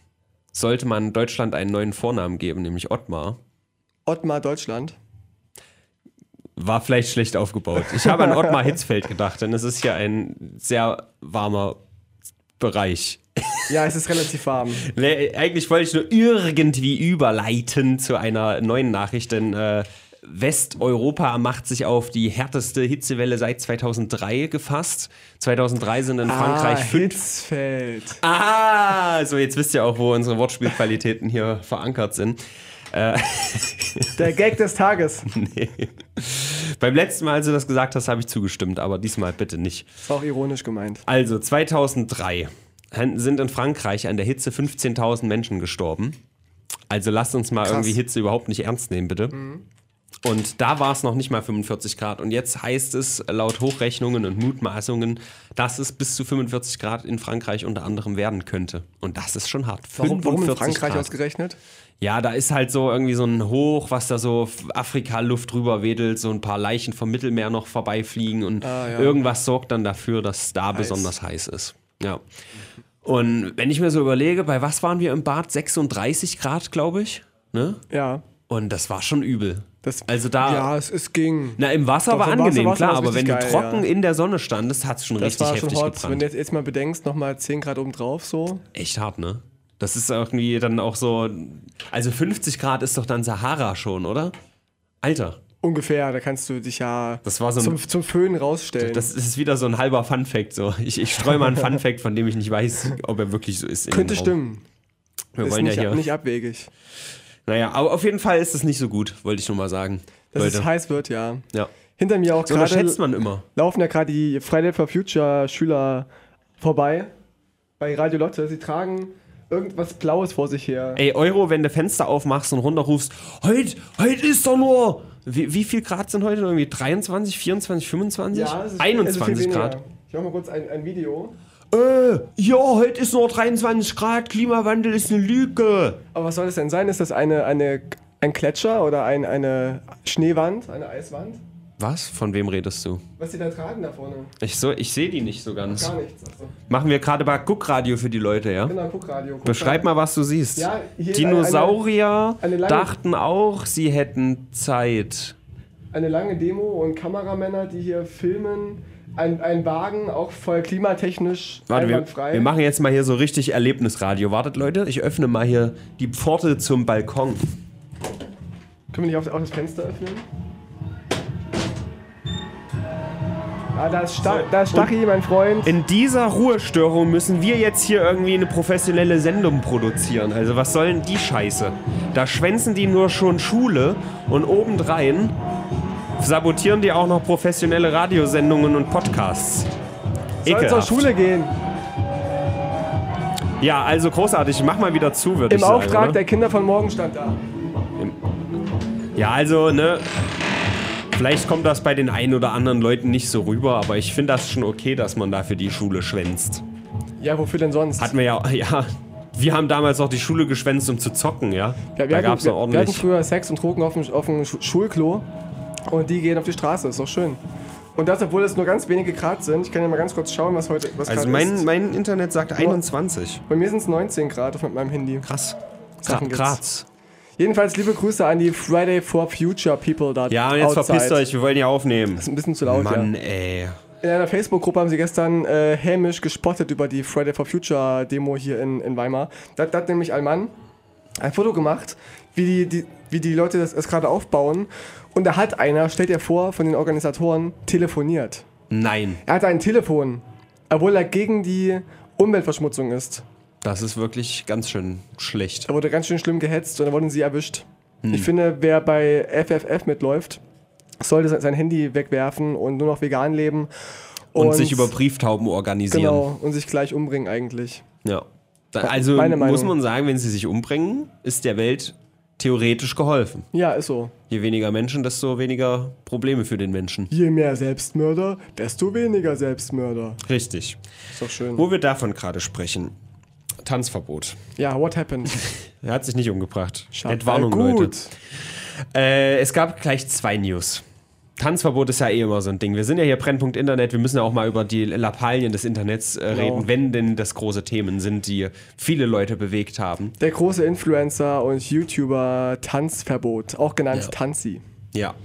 sollte man Deutschland einen neuen Vornamen geben, nämlich Ottmar. Ottmar Deutschland. War vielleicht schlecht aufgebaut. Ich habe an Ottmar Hitzfeld gedacht, denn es ist ja ein sehr warmer Bereich. Ja, es ist relativ warm. Eigentlich wollte ich nur irgendwie überleiten zu einer neuen Nachricht, denn äh, Westeuropa macht sich auf die härteste Hitzewelle seit 2003 gefasst. 2003 sind in Frankreich ah, fünf. Hitzfeld. Ah, so jetzt wisst ihr auch, wo unsere Wortspielqualitäten hier verankert sind. Der Gag des Tages. Nee. Beim letzten Mal, als du das gesagt hast, habe ich zugestimmt, aber diesmal bitte nicht. Ist auch ironisch gemeint. Also 2003 sind in Frankreich an der Hitze 15.000 Menschen gestorben. Also lasst uns mal Krass. Mhm. irgendwie Hitze überhaupt nicht ernst nehmen, bitte. Und da war es noch nicht mal 45 Grad. Und jetzt heißt es laut Hochrechnungen und Mutmaßungen, dass es bis zu 45 Grad in Frankreich unter anderem werden könnte. Und das ist schon hart. Warum, warum in 45 Frankreich Grad. ausgerechnet? Ja, da ist halt so irgendwie so ein Hoch, was da so Afrika-Luft drüber wedelt, so ein paar Leichen vom Mittelmeer noch vorbeifliegen und Ah, ja. irgendwas sorgt dann dafür, dass da besonders heiß ist. Ja. Und wenn ich mir so überlege, bei was waren wir im Bad? 36 Grad, glaube ich. Ne? Ja. Und das war schon übel. Das, Also da- Ja, es, es ging. Na, im Wasser Doch, war im Wasser angenehm, war's klar, aber wenn du geil, trocken ja. in der Sonne standest, hat es schon Das richtig war schon heftig hot. Wenn gebrannt. du jetzt, jetzt mal bedenkst, nochmal 10 Grad oben drauf so. Echt hart, ne? Das ist irgendwie dann auch so. Also 50 Grad ist doch dann Sahara schon, oder? Alter. Ungefähr, da kannst du dich ja so ein- zum, zum Föhn rausstellen. Das ist wieder so ein halber Fun-Fact. So. Ich, ich streue mal einen Fun-Fact, von dem ich nicht weiß, ob er wirklich so ist. Könnte stimmen. Wir ist wollen nicht, ja hier. nicht abwegig. Naja, aber auf jeden Fall ist es nicht so gut, wollte ich nur mal sagen. dass Leute. es heiß wird, ja. Ja. Hinter mir auch Das gerade man immer. laufen ja gerade die Friday for Future Schüler vorbei bei Radio Lotte. Sie tragen irgendwas Blaues vor sich her. Ey, Euro, wenn du Fenster aufmachst und runterrufst, heute, heute ist doch nur. Wie, wie viel Grad sind heute? Irgendwie 23, 24, 25? es ist- es ist 21 viel weniger. Grad. Ich mach mal kurz ein, ein Video. Äh, ja, heute ist nur 23 Grad, Klimawandel ist eine Lüge. Aber was soll das denn sein? Ist das eine, eine, ein Gletscher oder ein, eine Schneewand, eine Eiswand? Was? Von wem redest du? Was die da tragen da vorne? Ich, so, ich sehe die nicht so ganz. Gar nichts. Achso. Machen wir gerade bei Guckradio für die Leute, ja? Genau, guck Radio. Guck Beschreib mal, was du siehst. Ja, Dinosaurier eine- eine dachten auch, sie hätten Zeit. Eine lange Demo und Kameramänner, die hier filmen. Ein, ein Wagen, auch voll klimatechnisch Warte, wir, wir machen jetzt mal hier so richtig Erlebnisradio. Wartet, Leute, ich öffne mal hier die Pforte zum Balkon. Können wir nicht auch das Fenster öffnen? Ah, da ist, Sta da ist Stachi, mein Freund. In dieser Ruhestörung müssen wir jetzt hier irgendwie eine professionelle Sendung produzieren. Also was soll denn die Scheiße? Da schwänzen die nur schon Schule und obendrein sabotieren die auch noch professionelle Radiosendungen und Podcasts. Soll zur Ekelhaft. Schule gehen. Ja, also großartig. Mach mal wieder zu, würde Im ich sagen. Auftrag oder? der Kinder von morgen stand da. Ja, also, ne. Vielleicht kommt das bei den einen oder anderen Leuten nicht so rüber, aber ich finde das schon okay, dass man dafür die Schule schwänzt. Ja, wofür denn sonst? Hatten wir ja, ja. Wir haben damals auch die Schule geschwänzt, um zu zocken, ja. ja, wir, da hatten, gab es noch wir, wir hatten ordentlich. früher Sex und Drogen auf dem, auf dem Schu- Schulklo und die gehen auf die Straße, ist doch schön. Und das, obwohl es nur ganz wenige Grad sind. Ich kann ja mal ganz kurz schauen, was heute was Also mein, ist. mein Internet sagt 21. Bei mir sind es 19 Grad auf mit meinem Handy. Krass. Sachen. Graz. Jedenfalls liebe Grüße an die Friday for Future People da Ja, und jetzt outside. verpisst euch, wir wollen ja aufnehmen. Ist ein bisschen zu laut, Mann, ja. ey. In einer Facebook-Gruppe haben sie gestern äh, hämisch gespottet über die Friday for Future Demo hier in, in Weimar. Da hat nämlich ein Mann ein Foto gemacht, wie die, die, wie die Leute das, das gerade aufbauen. Und da hat einer, stellt er vor, von den Organisatoren telefoniert. Nein, Er hatte ein Telefon, obwohl er gegen die Umweltverschmutzung ist. Das ist wirklich ganz schön schlecht. Er wurde ganz schön schlimm gehetzt und da wurden sie erwischt. Hm. Ich finde, wer bei FFF mitläuft, sollte se- sein Handy wegwerfen und nur noch vegan leben. Und, sich über Brieftauben organisieren. Genau, und sich gleich umbringen eigentlich. Ja. Also muss man sagen, wenn sie sich umbringen, ist der Welt theoretisch geholfen. Ja, ist so. Je weniger Menschen, desto weniger Probleme für den Menschen. Je mehr Selbstmörder, desto weniger Selbstmörder. Richtig. Ist doch schön. Wo wir davon gerade sprechen. Tanzverbot. Ja, what happened? Er hat sich nicht umgebracht. Schade. Entwarnung, Gut. Leute. Äh, es gab gleich zwei News. Tanzverbot ist ja eh immer so ein Ding. Wir sind ja hier Brennpunkt Internet. Wir müssen ja auch mal über die Lappalien des Internets äh, Genau. reden, wenn denn das große Themen sind, die viele Leute bewegt haben. Der große Influencer und YouTuber Tanzverbot, auch genannt Ja. Tanzi. Ja.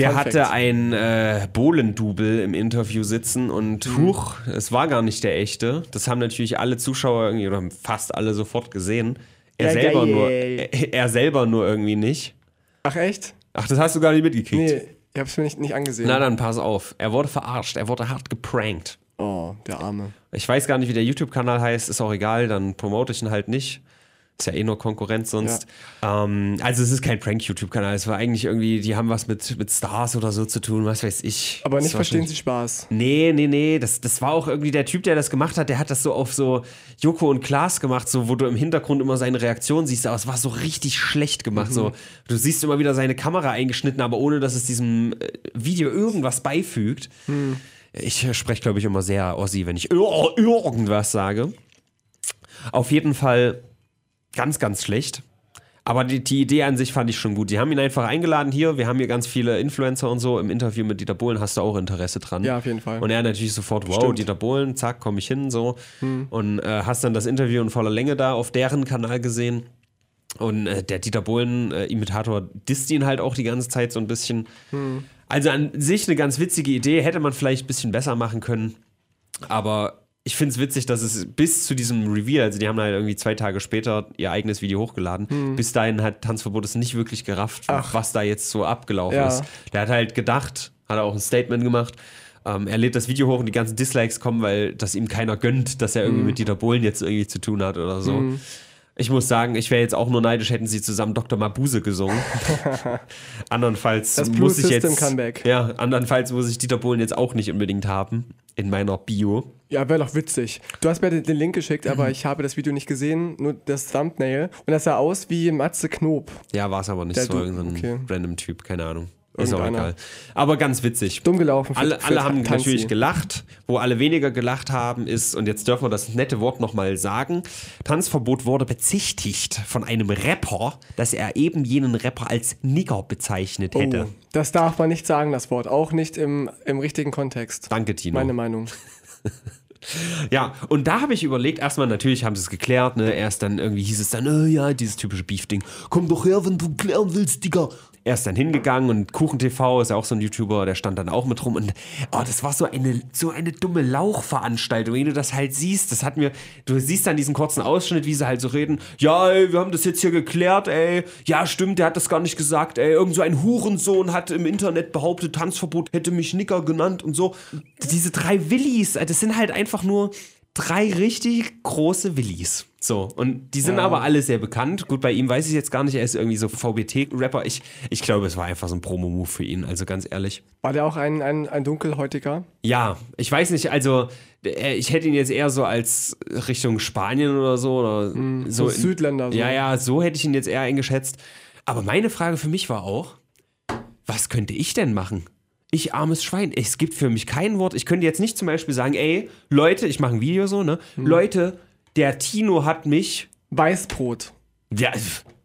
Der hatte ein äh, Bohlendubel im Interview sitzen und Mhm. huch, es war gar nicht der echte. Das haben natürlich alle Zuschauer irgendwie oder fast alle sofort gesehen. Er, Ja, selber, geil. nur, er, er selber nur irgendwie nicht. Ach echt? Ach, das hast du gar nicht mitgekriegt. Nee, ich hab's mir nicht, nicht angesehen. Na dann, pass auf. Er wurde verarscht, er wurde hart geprankt. Oh, der Arme. Ich weiß gar nicht, wie der YouTube-Kanal heißt, ist auch egal, dann promote ich ihn halt nicht. Ist ja eh nur Konkurrenz sonst. Ähm, also es ist kein Prank-YouTube-Kanal, es war eigentlich irgendwie, die haben was mit, mit Stars oder so zu tun, was weiß ich. Aber nicht verstehen Sie Spaß. Nee, nee, nee, das, das war auch irgendwie der Typ, der das gemacht hat, der hat das so auf so Joko und Klaas gemacht, so wo du im Hintergrund immer seine Reaktion siehst, aber es war so richtig schlecht gemacht, so. Du siehst immer wieder seine Kamera eingeschnitten, aber ohne, dass es diesem äh, Video irgendwas beifügt. Ich äh, spreche, glaube ich, immer sehr Ossi, wenn ich ir- irgendwas sage. Auf jeden Fall ganz, ganz schlecht. Aber die, die Idee an sich fand ich schon gut. Die haben ihn einfach eingeladen hier. Wir haben hier ganz viele Influencer und so. Im Interview mit Dieter Bohlen hast du auch Interesse dran. Ja, auf jeden Fall. Und er natürlich sofort, wow, Stimmt. Dieter Bohlen, zack, komme ich hin, so. Und äh, hast dann das Interview in voller Länge da auf deren Kanal gesehen. Und äh, der Dieter Bohlen-Imitator disst ihn halt auch die ganze Zeit so ein bisschen. Also an sich eine ganz witzige Idee, hätte man vielleicht ein bisschen besser machen können. Aber ich finde es witzig, dass es bis zu diesem Reveal, also die haben halt irgendwie zwei Tage später ihr eigenes Video hochgeladen, bis dahin hat Tanzverbot es nicht wirklich gerafft, was da jetzt so abgelaufen Ja. ist. Der hat halt gedacht, hat auch ein Statement gemacht. Ähm, er lädt das Video hoch und die ganzen Dislikes kommen, weil das ihm keiner gönnt, dass er irgendwie mit Dieter Bohlen jetzt irgendwie zu tun hat oder so. Ich muss sagen, ich wäre jetzt auch nur neidisch, hätten sie zusammen Dr. Mabuse gesungen. andernfalls Das muss ich jetzt. Comeback. Ja, andernfalls muss ich Dieter Bohlen jetzt auch nicht unbedingt haben in meiner Bio. Ja, wäre doch witzig. Du hast mir den, den Link geschickt, aber ich habe das Video nicht gesehen, nur das Thumbnail. Und das sah aus wie Matze Knob. Ja, war es aber nicht Der so. du- Irgendein okay. random Typ, keine Ahnung. Ist auch egal. Aber ganz witzig. Dumm gelaufen. Für, Alle, für alle haben Tanzi. natürlich gelacht. Wo alle weniger gelacht haben, ist, und jetzt dürfen wir das nette Wort nochmal sagen: Tanzverbot wurde bezichtigt von einem Rapper, dass er eben jenen Rapper als Nigger bezeichnet hätte. Oh, das darf man nicht sagen, das Wort. Auch nicht im, im richtigen Kontext. Danke, Tino. Meine Meinung. Ja, und da habe ich überlegt, erstmal natürlich haben sie es geklärt, ne? Erst dann irgendwie hieß es dann, oh ja, dieses typische Beef-Ding, komm doch her, wenn du klären willst, Digga. Er ist dann hingegangen und KuchenTV ist ja auch so ein YouTuber, der stand dann auch mit rum und oh, das war so eine, so eine dumme Lauchveranstaltung, wenn du das halt siehst, das hat mir, du siehst dann diesen kurzen Ausschnitt, wie sie halt so reden, ja, ey, wir haben das jetzt hier geklärt, ey, ja, stimmt, der hat das gar nicht gesagt, ey, irgend so ein Hurensohn hat im Internet behauptet, Tanzverbot hätte mich Nicker genannt und so. Diese drei Willis, das sind halt einfach nur drei richtig große Willis. So, und die sind Ja. aber alle sehr bekannt. Gut, bei ihm weiß ich jetzt gar nicht, er ist irgendwie so VBT-Rapper. Ich, ich glaube, es war einfach so ein Promo-Move für ihn, also ganz ehrlich. War der auch ein, ein, ein Dunkelhäutiger? Ja, ich weiß nicht, also äh, ich hätte ihn jetzt eher so als Richtung Spanien oder so. Oder Hm, so in- Südländer, so. Ja, ja, so hätte ich ihn jetzt eher eingeschätzt. Aber meine Frage für mich war auch, was könnte ich denn machen? Ich armes Schwein. Es gibt für mich kein Wort. Ich könnte jetzt nicht zum Beispiel sagen, ey, Leute, ich mache ein Video so, ne? Hm. Leute, der Tino hat mich. Weißbrot. Ja,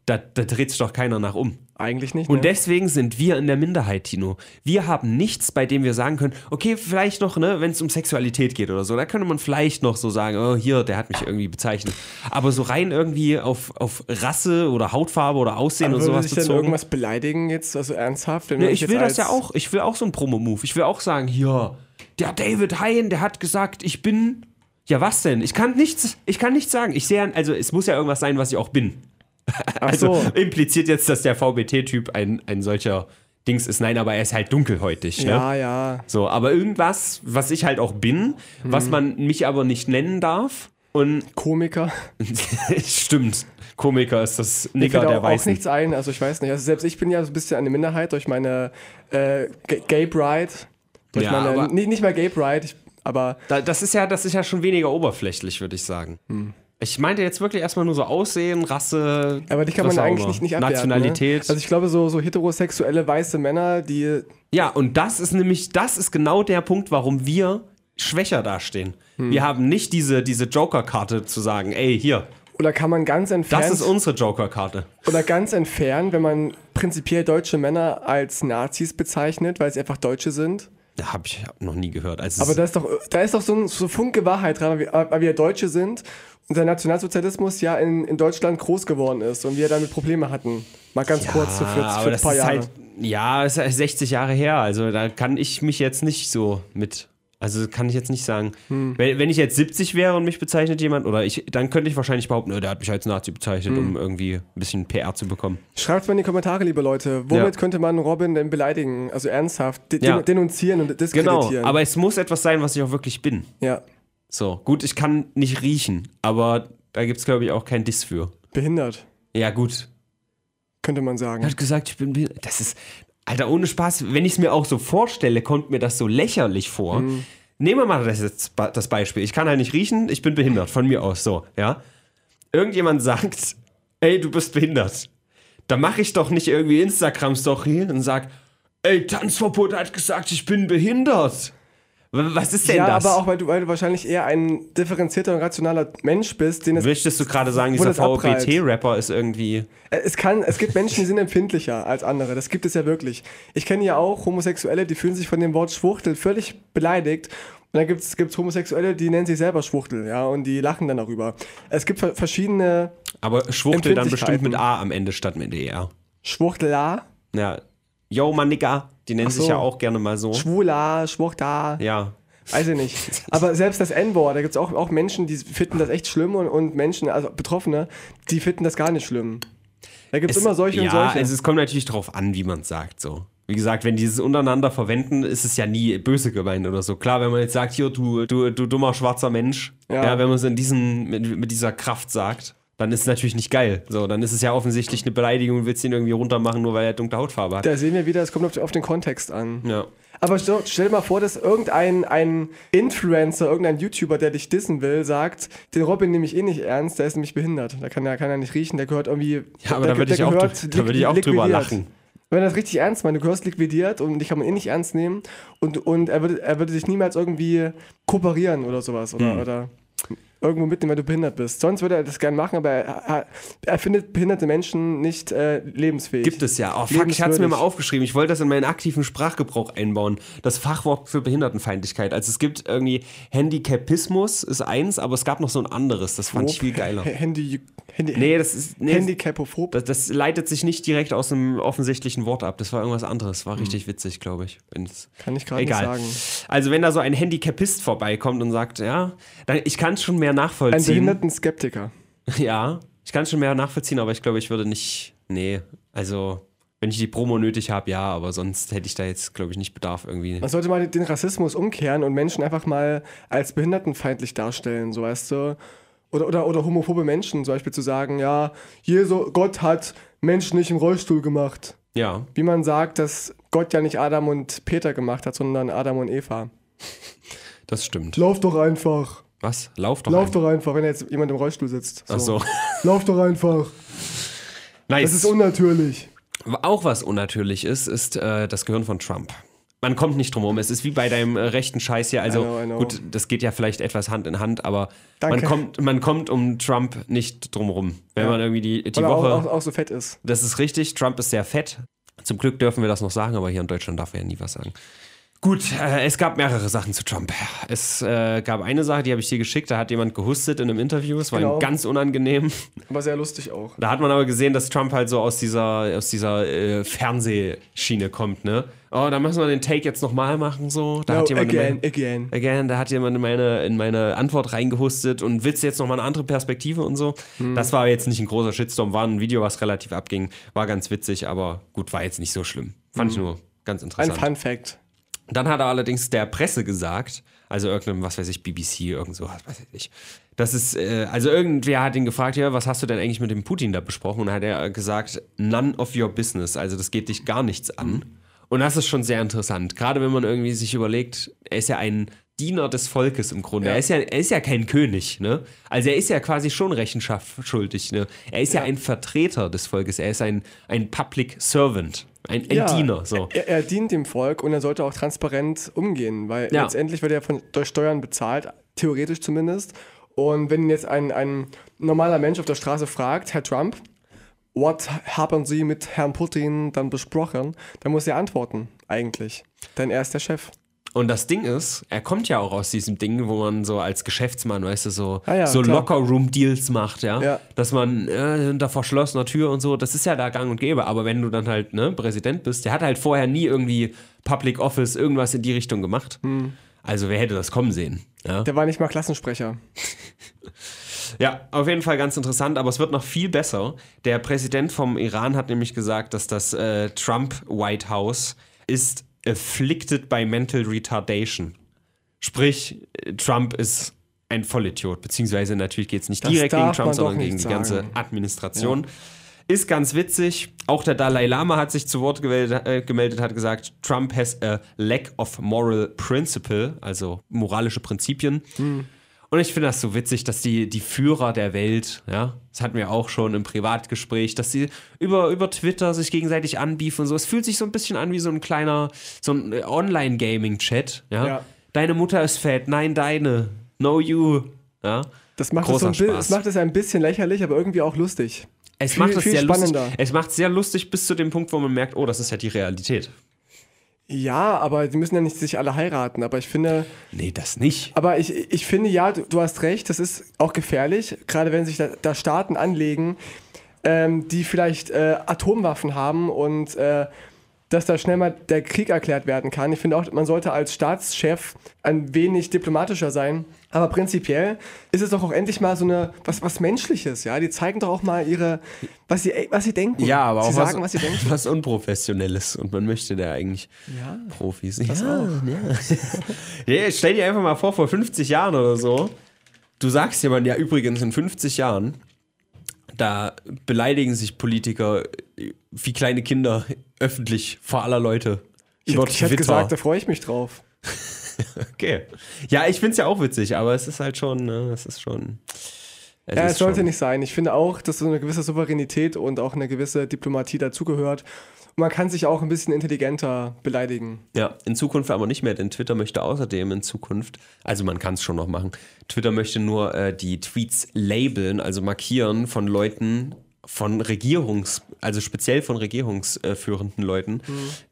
da, da dreht sich doch keiner nach um. Eigentlich nicht. Und ne? deswegen sind wir in der Minderheit, Tino. Wir haben nichts, bei dem wir sagen können, okay, vielleicht noch, ne, wenn es um Sexualität geht oder so, da könnte man vielleicht noch so sagen, oh, hier, der hat mich irgendwie bezeichnet. Aber so rein irgendwie auf, auf Rasse oder Hautfarbe oder Aussehen Aber und sowas sich denn bezogen. irgendwas beleidigen jetzt, also ernsthaft? Man ich jetzt will das ja auch. Ich will auch so einen Promo-Move. Ich will auch sagen, ja, der David Hein, der hat gesagt, ich bin. Ja, was denn? Ich kann nichts, ich kann nichts sagen. Ich sehe, also es muss ja irgendwas sein, was ich auch bin. Also so. impliziert jetzt, dass der VBT-Typ ein, ein solcher Dings ist. Nein, aber er ist halt dunkelhäutig. Ne? Ja, ja. So, aber irgendwas, was ich halt auch bin, Hm. was man mich aber nicht nennen darf. Und Komiker. stimmt, Komiker ist das Mir fällt der auch, auch Weißen. nichts ein, also ich weiß nicht. Also selbst ich bin ja so ein bisschen eine Minderheit durch meine äh, Ga- Gay Pride. Durch Ja, meine, nicht, nicht mal Gay Pride, ich, aber Da, das, ist ja, das ist ja schon weniger oberflächlich, würde ich sagen. Hm. Ich meinte jetzt wirklich erstmal nur so Aussehen, Rasse. Aber die kann man eigentlich nicht, nicht abwerten. Nationalität. Ne? Also ich glaube, so, so heterosexuelle weiße Männer, die. ja, und das ist nämlich, das ist genau der Punkt, warum wir schwächer dastehen. Hm. Wir haben nicht diese, diese Joker-Karte zu sagen, ey, hier, Oder kann man ganz entfernt. das ist unsere Joker-Karte. oder ganz entfernt, wenn man prinzipiell deutsche Männer als Nazis bezeichnet, weil sie einfach Deutsche sind. Da habe ich noch nie gehört. Also Aber da ist doch, da ist doch so ein so Funke Wahrheit dran, weil wir, weil wir Deutsche sind und der Nationalsozialismus ja in, in Deutschland groß geworden ist und wir damit Probleme hatten. Mal ganz kurz so für, für ein paar Jahre. halt, ja, ist halt 60 Jahre her. Also da kann ich mich jetzt nicht so mit. Also kann ich jetzt nicht sagen. Hm. Wenn, wenn ich jetzt 70 wäre und mich bezeichnet jemand, oder ich, dann könnte ich wahrscheinlich behaupten, oh, der hat mich als Nazi bezeichnet, Hm. um irgendwie ein bisschen PR zu bekommen. Schreibt mal in die Kommentare, liebe Leute, womit Ja. könnte man Robin denn beleidigen? Also ernsthaft, de Ja. denunzieren und diskreditieren. Genau, aber es muss etwas sein, was ich auch wirklich bin. ja, So, gut, ich kann nicht riechen, aber da gibt es, glaube ich, auch kein Diss für. behindert, Ja, gut. könnte man Er sagen. hat gesagt, ich bin behindert. Das ist, Alter, ohne Spaß, wenn ich es mir auch so vorstelle, kommt mir das so lächerlich vor. Nehmen wir mal das, jetzt, das Beispiel. Ich kann halt nicht riechen, ich bin behindert, von mir aus, so, ja. Irgendjemand sagt, ey, du bist behindert. Da mache ich doch nicht irgendwie Instagram-Story und sag, ey, Tanzverbot hat gesagt, ich bin behindert. Was ist denn Ja, das? aber auch, weil du, weil du wahrscheinlich eher ein differenzierter und rationaler Mensch bist, den es Möchtest du gerade sagen, dieser. VBT-Rapper ist irgendwie. Äh, Es kann, es gibt Menschen, die sind empfindlicher als andere. Das gibt es ja wirklich. Ich kenne ja auch Homosexuelle, die fühlen sich von dem Wort Schwuchtel völlig beleidigt. Und dann gibt es Homosexuelle, die nennen sich selber Schwuchtel, ja, und die lachen dann darüber. Es gibt ver- verschiedene Aber Schwuchtel dann bestimmt mit. A am Ende statt mit ER. Schwuchtler, Ja. Yo, mein Nigga, die nennen so. sich ja auch gerne mal so. Schwuler, Schwuchter, Ja. weiß ich nicht. Aber selbst das N-Wort, da gibt es auch, auch Menschen, die finden das echt schlimm und, und Menschen, also Betroffene, die finden das gar nicht schlimm. Da gibt es immer solche ja, und solche. also es kommt natürlich drauf an, wie man es sagt, so. Wie gesagt, wenn die es untereinander verwenden, ist es ja nie böse gemeint oder so. Klar, wenn man jetzt sagt, hier, du, du, du dummer schwarzer Mensch, Ja. ja, wenn man es in mit, mit dieser Kraft sagt, dann ist es natürlich nicht geil. So, dann ist es ja offensichtlich eine Beleidigung und willst ihn irgendwie runtermachen, nur weil er dunkle Hautfarbe hat. Da sehen wir wieder, es kommt auf, den Kontext an. Ja. Aber stell, stell dir mal vor, dass irgendein ein Influencer, irgendein YouTuber, der dich dissen will, sagt, den Robin nehme ich eh nicht ernst, der ist nämlich behindert. Da kann er kann er nicht riechen, der gehört irgendwie. Ja, aber da würde ich, auch, gehört da würd ich auch drüber lachen. Wenn er das richtig ernst meint, du gehörst liquidiert und dich kann man eh nicht ernst nehmen und, und er, würde, er würde dich niemals irgendwie kooperieren oder sowas oder, Hm. oder irgendwo mitnehmen, weil du behindert bist. Sonst würde er das gerne machen, aber er, er, findet behinderte Menschen nicht äh, lebensfähig. Gibt es ja. Oh, fuck, ich hatte es mir mal aufgeschrieben. Ich wollte das in meinen aktiven Sprachgebrauch einbauen. Das Fachwort für Behindertenfeindlichkeit. Also es gibt irgendwie Handicapismus ist eins, aber es gab noch so ein anderes. Das fand ich viel geiler. Handy, Handy, Nee, das ist. Nee, Handicapophob. das, das leitet sich nicht direkt aus einem offensichtlichen Wort ab. Das war irgendwas anderes. War richtig witzig, glaube ich. Wenn's- Kann ich gerade nicht sagen. Also wenn da so ein Handicapist vorbeikommt und sagt, ja, dann, ich kann es schon mehr Ein nachvollziehen. behinderten Skeptiker. Ja, ich kann es schon mehr nachvollziehen, aber ich glaube, ich würde nicht. Nee, also wenn ich die Promo nötig habe, ja, aber sonst hätte ich da jetzt, glaube ich, nicht Bedarf irgendwie. Man sollte mal den Rassismus umkehren und Menschen einfach mal als behindertenfeindlich darstellen, so weißt du. Oder, oder, oder homophobe Menschen zum Beispiel zu sagen, ja, Jesu, Gott hat Menschen nicht im Rollstuhl gemacht. Ja, Wie man sagt, dass Gott ja nicht Adam und Peter gemacht hat, sondern Adam und Eva. das stimmt. Lauf doch einfach. Was? Lauf doch. Lauf einfach. doch einfach, wenn jetzt jemand im Rollstuhl sitzt. Ach so. Lauf doch einfach. Nice. Das ist unnatürlich. Auch was unnatürlich ist, ist äh, das Gehirn von Trump. Man kommt nicht drum herum. Es ist wie bei deinem äh, rechten Scheiß hier. Also I know, I know. gut, das geht ja vielleicht etwas Hand in Hand, aber man kommt, man kommt um Trump nicht drum rum. Wenn Ja. man irgendwie die, die Weil er auch, Woche. auch, auch so fett ist. Das ist richtig. Trump ist sehr fett. Zum Glück dürfen wir das noch sagen, aber hier in Deutschland darf er ja nie was sagen. Gut, äh, es gab mehrere Sachen zu Trump. Es äh, gab eine Sache, die habe ich dir geschickt. Da hat jemand gehustet in einem Interview. Es war ihm Genau. ganz unangenehm. Aber sehr lustig auch. Da hat man aber gesehen, dass Trump halt so aus dieser, aus dieser äh, Fernsehschiene kommt, ne? Oh, da müssen wir den Take jetzt nochmal machen, so. Da No, hat jemand in again, mein- again. Again, da hat jemand in meine, in meine Antwort reingehustet und willst du jetzt nochmal eine andere Perspektive und so. Hm. Das war jetzt nicht ein großer Shitstorm, war ein Video, was relativ abging, war ganz witzig, aber gut, war jetzt nicht so schlimm. Fand ich nur ganz Hm. Ein interessant. Fun Fact. Dann hat er allerdings der Presse gesagt, also irgendeinem, was weiß ich, BBC, irgend so, was weiß ich. Das ist, äh, also irgendwer hat ihn gefragt, ja, was hast du denn eigentlich mit dem Putin da besprochen? Und dann hat er gesagt, none of your business, also das geht dich gar nichts an. Und das ist schon sehr interessant, gerade wenn man irgendwie sich überlegt, er ist ja ein Diener des Volkes im Grunde. Ja. Er, ist ja, er ist ja kein König, ne? Also er ist ja quasi schon Rechenschaft schuldig, ne? Er ist ja, Ja. ein Vertreter des Volkes, er ist ein, ein Public Servant, ein, ein Ja, Diener, so. Er, er dient dem Volk und er sollte auch transparent umgehen, weil Ja. letztendlich wird er von, durch Steuern bezahlt, theoretisch zumindest. Und wenn jetzt ein, ein normaler Mensch auf der Straße fragt, Herr Trump, what haben Sie mit Herrn Putin dann besprochen, dann muss er antworten, eigentlich. Denn er ist der Chef. Und das Ding ist, er kommt ja auch aus diesem Ding, wo man so als Geschäftsmann, weißt du, so, Ah ja, so. Locker-Room-Deals macht, ja? Ja. Dass man äh, hinter verschlossener Tür und so, das ist ja da gang und gäbe. Aber wenn du dann halt ne, Präsident bist, der hat halt vorher nie irgendwie Public Office, irgendwas in die Richtung gemacht. Also wer hätte das kommen sehen? Ja? Der war nicht mal Klassensprecher. Ja, auf jeden Fall ganz interessant, aber es wird noch viel besser. Der Präsident vom Iran hat nämlich gesagt, dass das äh, Trump White House ist afflicted by mental retardation. Sprich, Trump ist ein Vollidiot, beziehungsweise natürlich geht es nicht Das direkt gegen Trump, sondern gegen die ganze sagen. Administration. Ist ganz witzig. Auch der Dalai Lama hat sich zu Wort gewählt, äh, gemeldet, hat gesagt, Trump has a lack of moral principle, also moralische Prinzipien. Und ich finde das so witzig, dass die, die Führer der Welt, ja, das hatten wir auch schon im Privatgespräch, dass sie über, über Twitter sich gegenseitig anbiefen und so. Es fühlt sich so ein bisschen an wie so ein kleiner, so ein äh, Online-Gaming-Chat, ja? Ja. Deine Mutter ist fett, nein, deine. No you. Ja? Das macht, es, so Spaß. macht es ein bisschen lächerlich, aber irgendwie auch lustig. Es Viel- macht es sehr lustig. spannender. Es macht sehr lustig bis zu dem Punkt, wo man merkt, oh, das ist ja die Realität. Ja, aber die müssen ja nicht sich alle heiraten. Aber ich finde, Nee, das nicht. aber ich, ich finde ja, du, du hast recht, das ist auch gefährlich, gerade wenn sich da, da Staaten anlegen, ähm, die vielleicht äh, Atomwaffen haben und äh, dass da schnell mal der Krieg erklärt werden kann. Ich finde auch, man sollte als Staatschef ein wenig diplomatischer sein. Aber prinzipiell ist es doch auch endlich mal so eine was, was Menschliches, ja. Die zeigen doch auch mal ihre, was sie, was sie denken. Ja, aber sie auch sagen, was, was sie denken. was Unprofessionelles. Und man möchte da eigentlich Ja. Profis. Das ja, ja. ja, stell dir einfach mal vor, vor 50 Jahren oder so, du sagst jemandem, ja übrigens in 50 Jahren Da beleidigen sich Politiker wie kleine Kinder öffentlich vor aller Leute. Ich, hätte- ich hätte gesagt, da freue ich mich drauf. okay. Ja, ich finde es ja auch witzig, aber es ist halt schon, ne, es ist schon. Es Ja, es sollte schon, nicht sein. Ich finde auch, dass so eine gewisse Souveränität und auch eine gewisse Diplomatie dazugehört. Man kann sich auch ein bisschen intelligenter beleidigen. Ja, in Zukunft aber nicht mehr, denn Twitter möchte außerdem in Zukunft, also man kann es schon noch machen, Twitter möchte nur äh, die Tweets labeln, also markieren von Leuten, von Regierungs-, also speziell von regierungsführenden Leuten,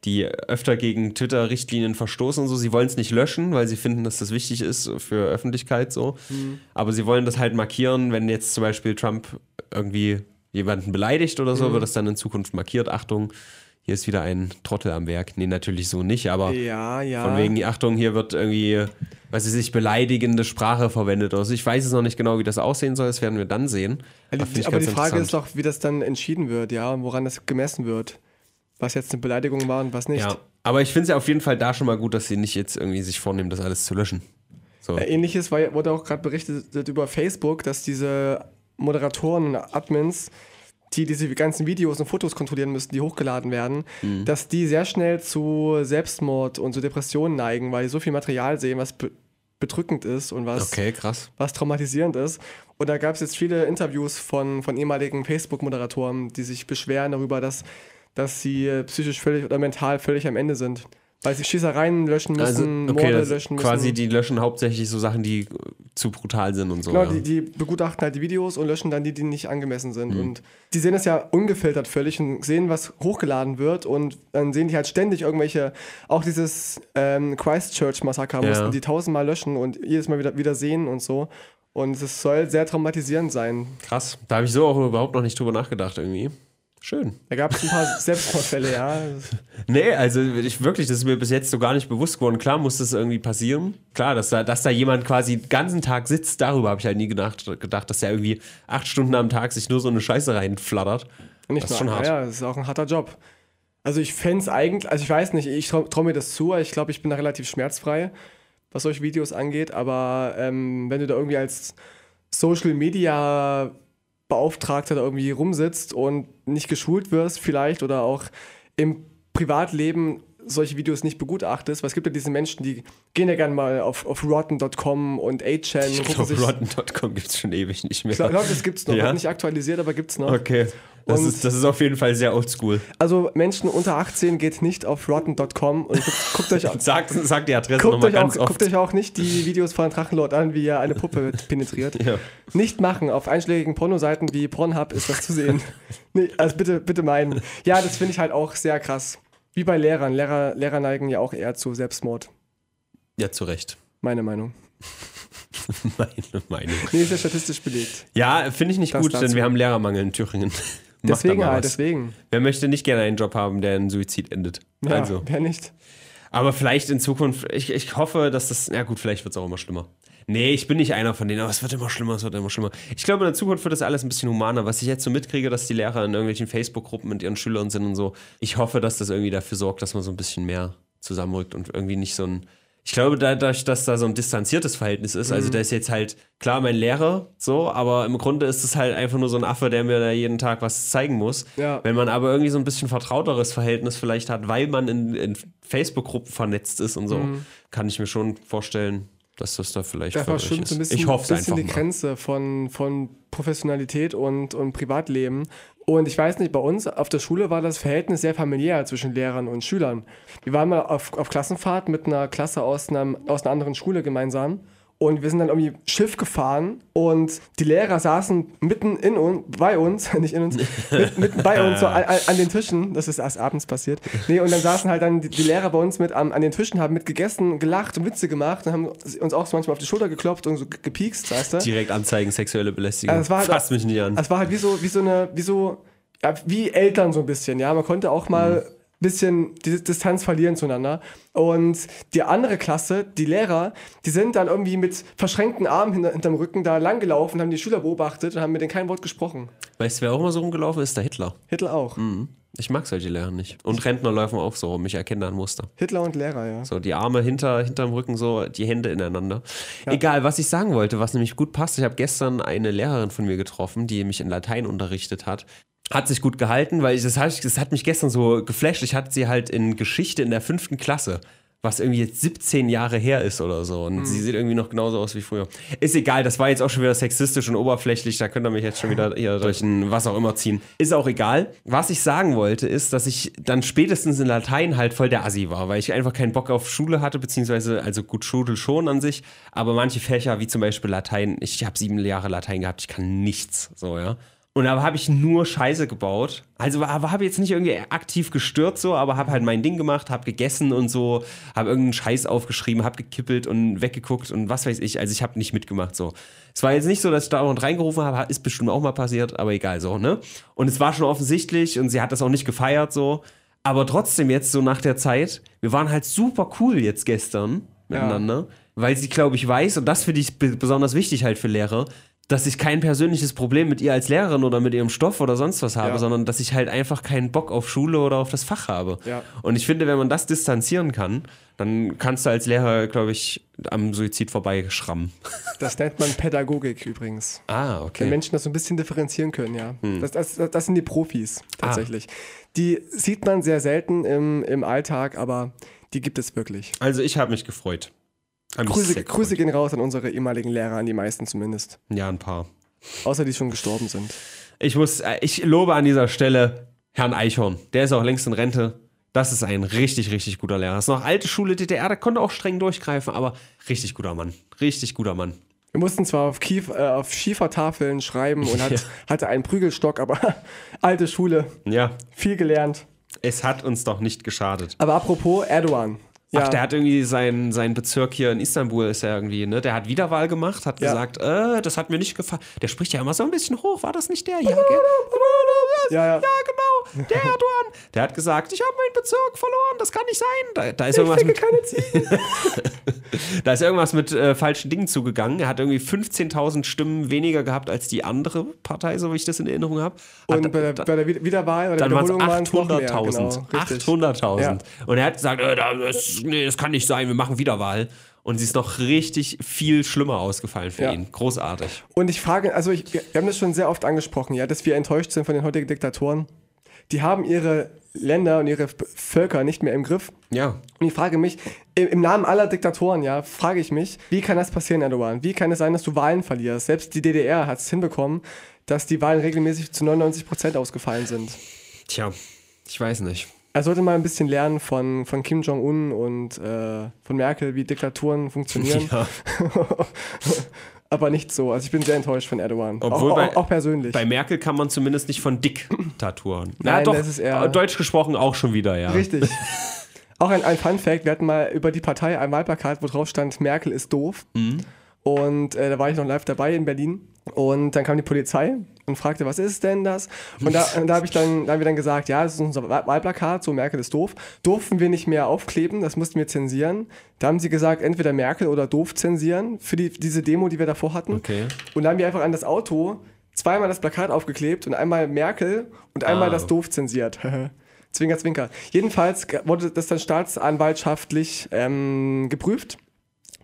die öfter gegen Twitter-Richtlinien verstoßen und so. Sie wollen es nicht löschen, weil sie finden, dass das wichtig ist für Öffentlichkeit so. Aber sie wollen das halt markieren, wenn jetzt zum Beispiel Trump irgendwie jemanden beleidigt oder so, wird das dann in Zukunft markiert. Achtung, hier ist wieder ein Trottel am Werk. Nee, natürlich so nicht, aber Ja, ja. von wegen, Achtung, hier wird irgendwie, weiß ich nicht, beleidigende Sprache verwendet oder so. Ich weiß es noch nicht genau, wie das aussehen soll, das werden wir dann sehen. Aber find die, ich aber die Frage ist doch, wie das dann entschieden wird, ja, und woran das gemessen wird. Was jetzt eine Beleidigung war und was nicht. Ja, aber ich finde es ja auf jeden Fall da schon mal gut, dass sie nicht jetzt irgendwie sich vornehmen, das alles zu löschen. So. Äh, Ähnliches war, wurde auch gerade berichtet über Facebook, dass diese Moderatoren und Admins, die diese ganzen Videos und Fotos kontrollieren müssen, die hochgeladen werden, Mhm. dass die sehr schnell zu Selbstmord und zu Depressionen neigen, weil die so viel Material sehen, was be bedrückend ist und was, Okay, krass. was traumatisierend ist. Und da gab es jetzt viele Interviews von, von ehemaligen Facebook-Moderatoren, die sich beschweren darüber, dass, dass sie psychisch völlig oder mental völlig am Ende sind. Weil sie Schießereien löschen Also, müssen, okay, Morde löschen müssen. quasi die löschen hauptsächlich so Sachen, die zu brutal sind und so. Genau, ja. die, die begutachten halt die Videos und löschen dann die, die nicht angemessen Mhm. sind. Und die sehen das ja ungefiltert völlig und sehen, was hochgeladen wird. Und dann sehen die halt ständig irgendwelche, auch dieses ähm, Christchurch-Massaker Ja. mussten die tausendmal löschen und jedes Mal wieder, wieder sehen und so. Und es soll sehr traumatisierend sein. Krass. Da habe ich so auch überhaupt noch nicht drüber nachgedacht irgendwie. Schön. Da gab es ein paar Selbstmordfälle, ja. Nee, also ich wirklich, das ist mir bis jetzt so gar nicht bewusst geworden. Klar muss das irgendwie passieren. Klar, dass da, dass da jemand quasi den ganzen Tag sitzt, darüber habe ich halt nie gedacht, gedacht, dass der irgendwie acht Stunden am Tag sich nur so eine Scheiße reinflattert. Nicht Das ist schon hart. Ja, das ist auch ein harter Job. Also ich fände es eigentlich, also ich weiß nicht, ich traue trau mir das zu, aber ich glaube, ich bin da relativ schmerzfrei, was solche Videos angeht, aber ähm, wenn du da irgendwie als Social Media Beauftragter da irgendwie rumsitzt und nicht geschult wirst vielleicht oder auch im Privatleben solche Videos nicht begutachtest, weil es gibt ja diese Menschen, die gehen ja gerne mal auf, auf rotten.com und 8chan Ich und gucken glaube, sich... Rotten.com gibt es schon ewig nicht mehr. Ich glaube, das gibt es noch, Ja? nicht aktualisiert, aber gibt es noch. Okay. Das Und- ist, das ist auf jeden Fall sehr oldschool. Also Menschen unter 18 geht nicht auf rotten.com und guckt, guckt, euch, Sag, sag die Adresse guckt, euch auch, ganz oft. guckt euch auch nicht die Videos von Drachenlord an, wie er eine Puppe penetriert. Ja. Nicht machen. Auf einschlägigen Pornoseiten wie Pornhub ist das zu sehen. nee, also bitte, bitte meinen. Ja, das finde ich halt auch sehr krass. Wie bei Lehrern. Lehrer, Lehrer neigen ja auch eher zu Selbstmord. ja, zu Recht. Meine Meinung. Meine Meinung. Nee, ist ja statistisch belegt. Ja, finde ich nicht Das gut, denn wir haben Lehrermangel in Thüringen. Deswegen halt, deswegen. Wer möchte nicht gerne einen Job haben, der in Suizid endet? Ja, Also. wer nicht? Aber vielleicht in Zukunft, ich, ich hoffe, dass das, ja gut, vielleicht wird es auch immer schlimmer. Nee, ich bin nicht einer von denen, aber es wird immer schlimmer, es wird immer schlimmer. Ich glaube, in der Zukunft wird das alles ein bisschen humaner. Was ich jetzt so mitkriege, dass die Lehrer in irgendwelchen Facebook-Gruppen mit ihren Schülern sind und so. Ich hoffe, dass das irgendwie dafür sorgt, dass man so ein bisschen mehr zusammenrückt und irgendwie nicht so ein. Ich glaube, dadurch, dass da so ein distanziertes Verhältnis ist, Mhm. also da ist jetzt halt klar mein Lehrer so, aber im Grunde ist es halt einfach nur so ein Affe, der mir da jeden Tag was zeigen muss. Ja. Wenn man aber irgendwie so ein bisschen vertrauteres Verhältnis vielleicht hat, weil man in, in Facebook-Gruppen vernetzt ist und so, kann ich mir schon vorstellen, dass das da vielleicht Da verschwimmt so ein bisschen, ich hoffe bisschen einfach die mal. Grenze von, von Professionalität und, und Privatleben. Und ich weiß nicht, bei uns auf der Schule war das Verhältnis sehr familiär zwischen Lehrern und Schülern. Wir waren mal auf, auf Klassenfahrt mit einer Klasse aus, einem, aus einer anderen Schule gemeinsam. Und wir sind dann irgendwie Schiff gefahren und die Lehrer saßen mitten in uns, bei uns, nicht in uns, mit, mitten bei uns so an, an an den Tischen. Das ist erst abends passiert. Nee, und dann saßen halt dann die, die Lehrer bei uns mit am, an den Tischen, haben mit gegessen, gelacht und Witze gemacht und haben uns auch so manchmal auf die Schulter geklopft und so ge- gepiekst, weißt du? Direkt anzeigen, sexuelle Belästigung. Also halt- Fasst mich nicht an. Es war halt wie so, wie so eine, wie so, ja, wie Eltern so ein bisschen, ja. Man konnte auch mal ein bisschen die Distanz verlieren zueinander. Und die andere Klasse, die Lehrer, die sind dann irgendwie mit verschränkten Armen hinter, hinterm Rücken da langgelaufen, haben die Schüler beobachtet und haben mit denen kein Wort gesprochen. weißt du, wer auch immer so rumgelaufen ist? Der Hitler. Hitler auch. Ich mag solche Lehrer nicht. Und Rentner laufen auch so rum. Ich erkenne ein Muster. Hitler und Lehrer, ja. So, die Arme hinter, hinterm Rücken, so die Hände ineinander. Egal, was ich sagen wollte, was nämlich gut passt. Ich habe gestern eine Lehrerin von mir getroffen, die mich in Latein unterrichtet hat. Hat sich gut gehalten, weil ich, das, hat, das hat mich gestern so geflasht. Ich hatte sie halt in Geschichte in der fünften Klasse was irgendwie jetzt 17 Jahre her ist oder so. Und sie sieht irgendwie noch genauso aus wie früher. Ist egal, das war jetzt auch schon wieder sexistisch und oberflächlich. Da könnt ihr mich jetzt schon wieder hier durch ein was auch immer ziehen. Ist auch egal. Was ich sagen wollte, ist, dass ich dann spätestens in Latein halt voll der Assi war, weil ich einfach keinen Bock auf Schule hatte, beziehungsweise, also gut, Schule schon an sich, aber manche Fächer, wie zum Beispiel Latein, ich habe sieben Jahre Latein gehabt, ich kann nichts, so, ja. Und da habe ich nur Scheiße gebaut. Also habe jetzt nicht irgendwie aktiv gestört so, aber habe halt mein Ding gemacht, habe gegessen und so, habe irgendeinen Scheiß aufgeschrieben, habe gekippelt und weggeguckt und was weiß ich. Also ich habe nicht mitgemacht so. Es war jetzt nicht so, dass ich da auch reingerufen habe, ist bestimmt auch mal passiert, aber egal so, ne? Und es war schon offensichtlich und sie hat das auch nicht gefeiert so. Aber trotzdem jetzt so nach der Zeit, wir waren halt super cool jetzt gestern miteinander, weil sie, glaube ich, weiß, und das finde ich be- besonders wichtig halt für Lehrer, dass ich kein persönliches Problem mit ihr als Lehrerin oder mit ihrem Stoff oder sonst was habe, Ja. sondern dass ich halt einfach keinen Bock auf Schule oder auf das Fach habe. Ja. Und ich finde, wenn man das distanzieren kann, dann kannst du als Lehrer, glaube ich, am Suizid vorbeischrammen. Das nennt man Pädagogik übrigens. Ah, Wenn okay. Menschen das so ein bisschen differenzieren können, ja. Hm. Das, das, das sind die Profis Ah. tatsächlich. Die sieht man sehr selten im, im Alltag, aber die gibt es wirklich. Also ich habe mich gefreut. Mich Grüße, Grüße gehen raus an unsere ehemaligen Lehrer, an die meisten zumindest. Ja, ein paar. Außer die schon gestorben sind. Ich muss, äh, ich lobe an dieser Stelle Herrn Eichhorn. Der ist auch längst in Rente. Das ist ein richtig, richtig guter Lehrer. Das ist noch alte Schule DDR, der konnte auch streng durchgreifen, aber richtig guter Mann. Richtig guter Mann. Wir mussten zwar auf, Kief, äh, auf Schiefertafeln schreiben und hat, Ja. hatte einen Prügelstock, aber alte Schule, Ja, viel gelernt. es hat uns doch nicht geschadet. Aber apropos Erdogan. Ja, Ach, der hat irgendwie seinen, seinen Bezirk hier in Istanbul ist er irgendwie, ne? Der hat Wiederwahl gemacht, hat Ja. gesagt, äh, das hat mir nicht gefallen. Der spricht ja immer so ein bisschen hoch, war das nicht der? Ja, gell? ja, ja. Ja, genau, der Erdogan. Der hat gesagt, ich habe meinen Bezirk verloren, das kann nicht sein. Da, da ist irgendwas mit, keine Ziegen. da ist irgendwas mit äh, falschen Dingen zugegangen. Er hat irgendwie 15.000 Stimmen weniger gehabt als die andere Partei, so wie ich das in Erinnerung habe. Und bei der, bei der Wied- Wiederwahl oder Dann waren es Wiederholung waren es noch mehr. 800.000. Genau, richtig. 800.000. Ja. Und er hat gesagt, äh, das, nee, das kann nicht sein, wir machen Wiederwahl. Und sie ist noch richtig viel schlimmer ausgefallen für Ja. ihn. Großartig. Und ich frage, also ich, wir haben das schon sehr oft angesprochen, ja, dass wir enttäuscht sind von den heutigen Diktatoren. Die haben ihre Länder und ihre Völker nicht mehr im Griff. Ja. Und ich frage mich, im, im Namen aller Diktatoren, ja, frage ich mich, wie kann das passieren, Erdogan? Wie kann es sein, dass du Wahlen verlierst? Selbst die DDR hat es hinbekommen, dass die Wahlen regelmäßig zu 99 Prozent ausgefallen sind. Tja, ich weiß nicht. Er sollte mal ein bisschen lernen von, von Kim Jong-un und äh, von Merkel, wie Diktaturen funktionieren. Ja. Aber nicht so. Also ich bin sehr enttäuscht von Erdogan. Obwohl auch, bei- auch, auch persönlich. Bei Merkel kann man zumindest nicht von Diktaturen. Na Nein, doch, das ist eher- deutsch gesprochen auch schon wieder, ja. Richtig. Auch ein, ein Fun Fact, wir hatten mal über die Partei ein Wahlplakat, wo drauf stand, Merkel ist doof. Mhm. Und äh, da war ich noch live dabei in Berlin. Und dann kam die Polizei und fragte, was ist denn das? Und da, da habe ich dann, da haben wir dann gesagt, ja, das ist unser Wahl- Wahlplakat, so Merkel ist doof. Durften wir nicht mehr aufkleben, das mussten wir zensieren. Da haben sie gesagt, entweder Merkel oder doof zensieren für die, diese Demo, die wir davor hatten. Okay. Und dann haben wir einfach an das Auto zweimal das Plakat aufgeklebt und einmal Merkel und einmal Ah. das doof zensiert. zwinker, zwinker. Jedenfalls wurde das dann staatsanwaltschaftlich ähm, geprüft.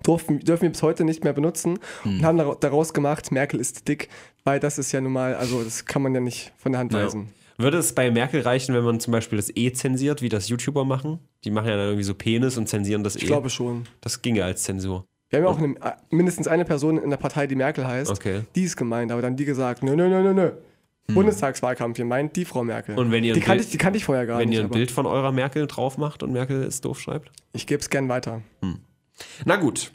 Durften, dürfen wir bis heute nicht mehr benutzen und haben dara- daraus gemacht, Merkel ist dick, weil das ist ja nun mal, also das kann man ja nicht von der Hand Ja. weisen. Würde es bei Merkel reichen, wenn man zum Beispiel das E zensiert, wie das YouTuber machen? Die machen ja dann irgendwie so Penis und zensieren das E. Ich glaube schon. das ginge als Zensur. Wir haben ja auch eine, äh, mindestens eine Person in der Partei, die Merkel heißt. Okay. Die ist gemeint, aber dann die gesagt, nö, nö, nö, nö, nö. Bundestagswahlkampf, ihr meint die Frau Merkel. Und wenn ihr die, kannte ich, die kannte ich vorher gar Wenn nicht. ihr ein aber Bild von eurer Merkel drauf macht und Merkel ist doof schreibt? Ich gebe es gern weiter. Na gut.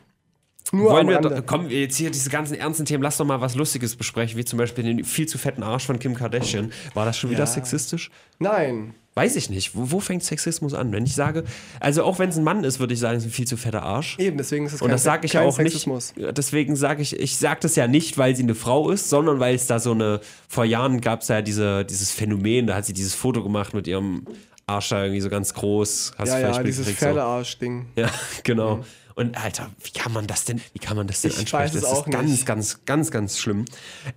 Nur Wollen wir, wir jetzt hier diese ganzen ernsten Themen, lass doch mal was Lustiges besprechen, wie zum Beispiel den viel zu fetten Arsch von Kim Kardashian. War das schon wieder Ja. sexistisch? Nein. Weiß ich nicht. Wo, wo fängt Sexismus an? Wenn ich sage, also auch wenn es ein Mann ist, würde ich sagen, es ist ein viel zu fetter Arsch. Eben, deswegen ist es Und das sage ich auch Sexismus. nicht. Deswegen sage ich, ich sage das ja nicht, weil sie eine Frau ist, sondern weil es da so eine, vor Jahren gab es ja diese, dieses Phänomen, da hat sie dieses Foto gemacht mit ihrem Arsch da irgendwie so ganz groß. Hast Ja, du ja, dieses. Pferdearsch-Ding. Ja, genau. Und Alter, wie kann man das denn, wie kann man das denn Ich ansprechen? es das ist ganz, nicht. ganz, ganz, ganz schlimm.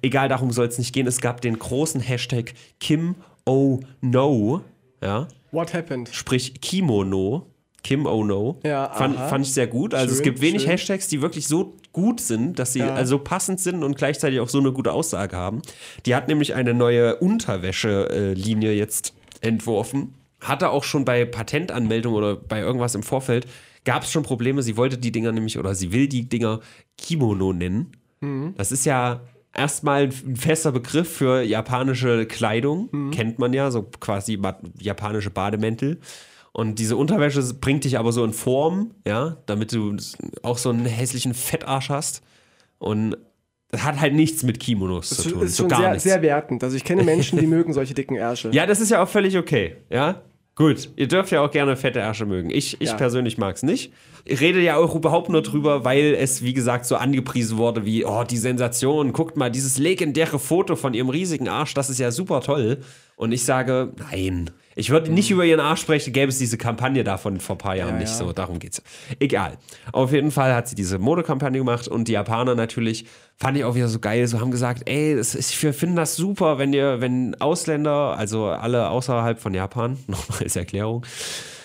Egal, darum soll es nicht gehen. Es gab den großen Hashtag Kim Oh No. Ja. What happened? Sprich Kimono. Kim Ono. Ja, fand, fand ich sehr gut. Also es Schön, gibt wenig schön. Hashtags, die wirklich so gut sind, dass sie Ja. also passend sind und gleichzeitig auch so eine gute Aussage haben. Die hat nämlich eine neue Unterwäsche-Linie jetzt entworfen. Hatte auch schon bei Patentanmeldung oder bei irgendwas im Vorfeld, gab es schon Probleme. Sie wollte die Dinger nämlich, oder sie will die Dinger Kimono nennen. Mhm. Das ist ja erstmal ein fester Begriff für japanische Kleidung. Mhm. Kennt man ja, so quasi japanische Bademäntel. Und diese Unterwäsche bringt dich aber so in Form, ja, damit du auch so einen hässlichen Fettarsch hast. Und das hat halt nichts mit Kimonos Das zu tun. ist so schon sehr, nichts. sehr wertend. Also ich kenne Menschen, die mögen solche dicken Ärsche. Ja, das ist ja auch völlig okay. Ja, gut. Ihr dürft ja auch gerne fette Ärsche mögen. Ich, ich Ja. persönlich mag es nicht. Ich rede ja auch überhaupt nur drüber, weil es, wie gesagt, so angepriesen wurde wie, oh, die Sensation, guckt mal, dieses legendäre Foto von ihrem riesigen Arsch, das ist ja super toll. Und ich sage, nein. Ich würde nicht über ihren Arsch sprechen, gäbe es diese Kampagne davon vor ein paar Jahren Ja, nicht ja. so. Darum geht's. Egal. Auf jeden Fall hat sie diese Modekampagne gemacht und die Japaner natürlich, fand ich auch wieder so geil, so haben gesagt, ey, das ist, wir finden das super, wenn ihr, wenn Ausländer, also alle außerhalb von Japan, nochmal als Erklärung,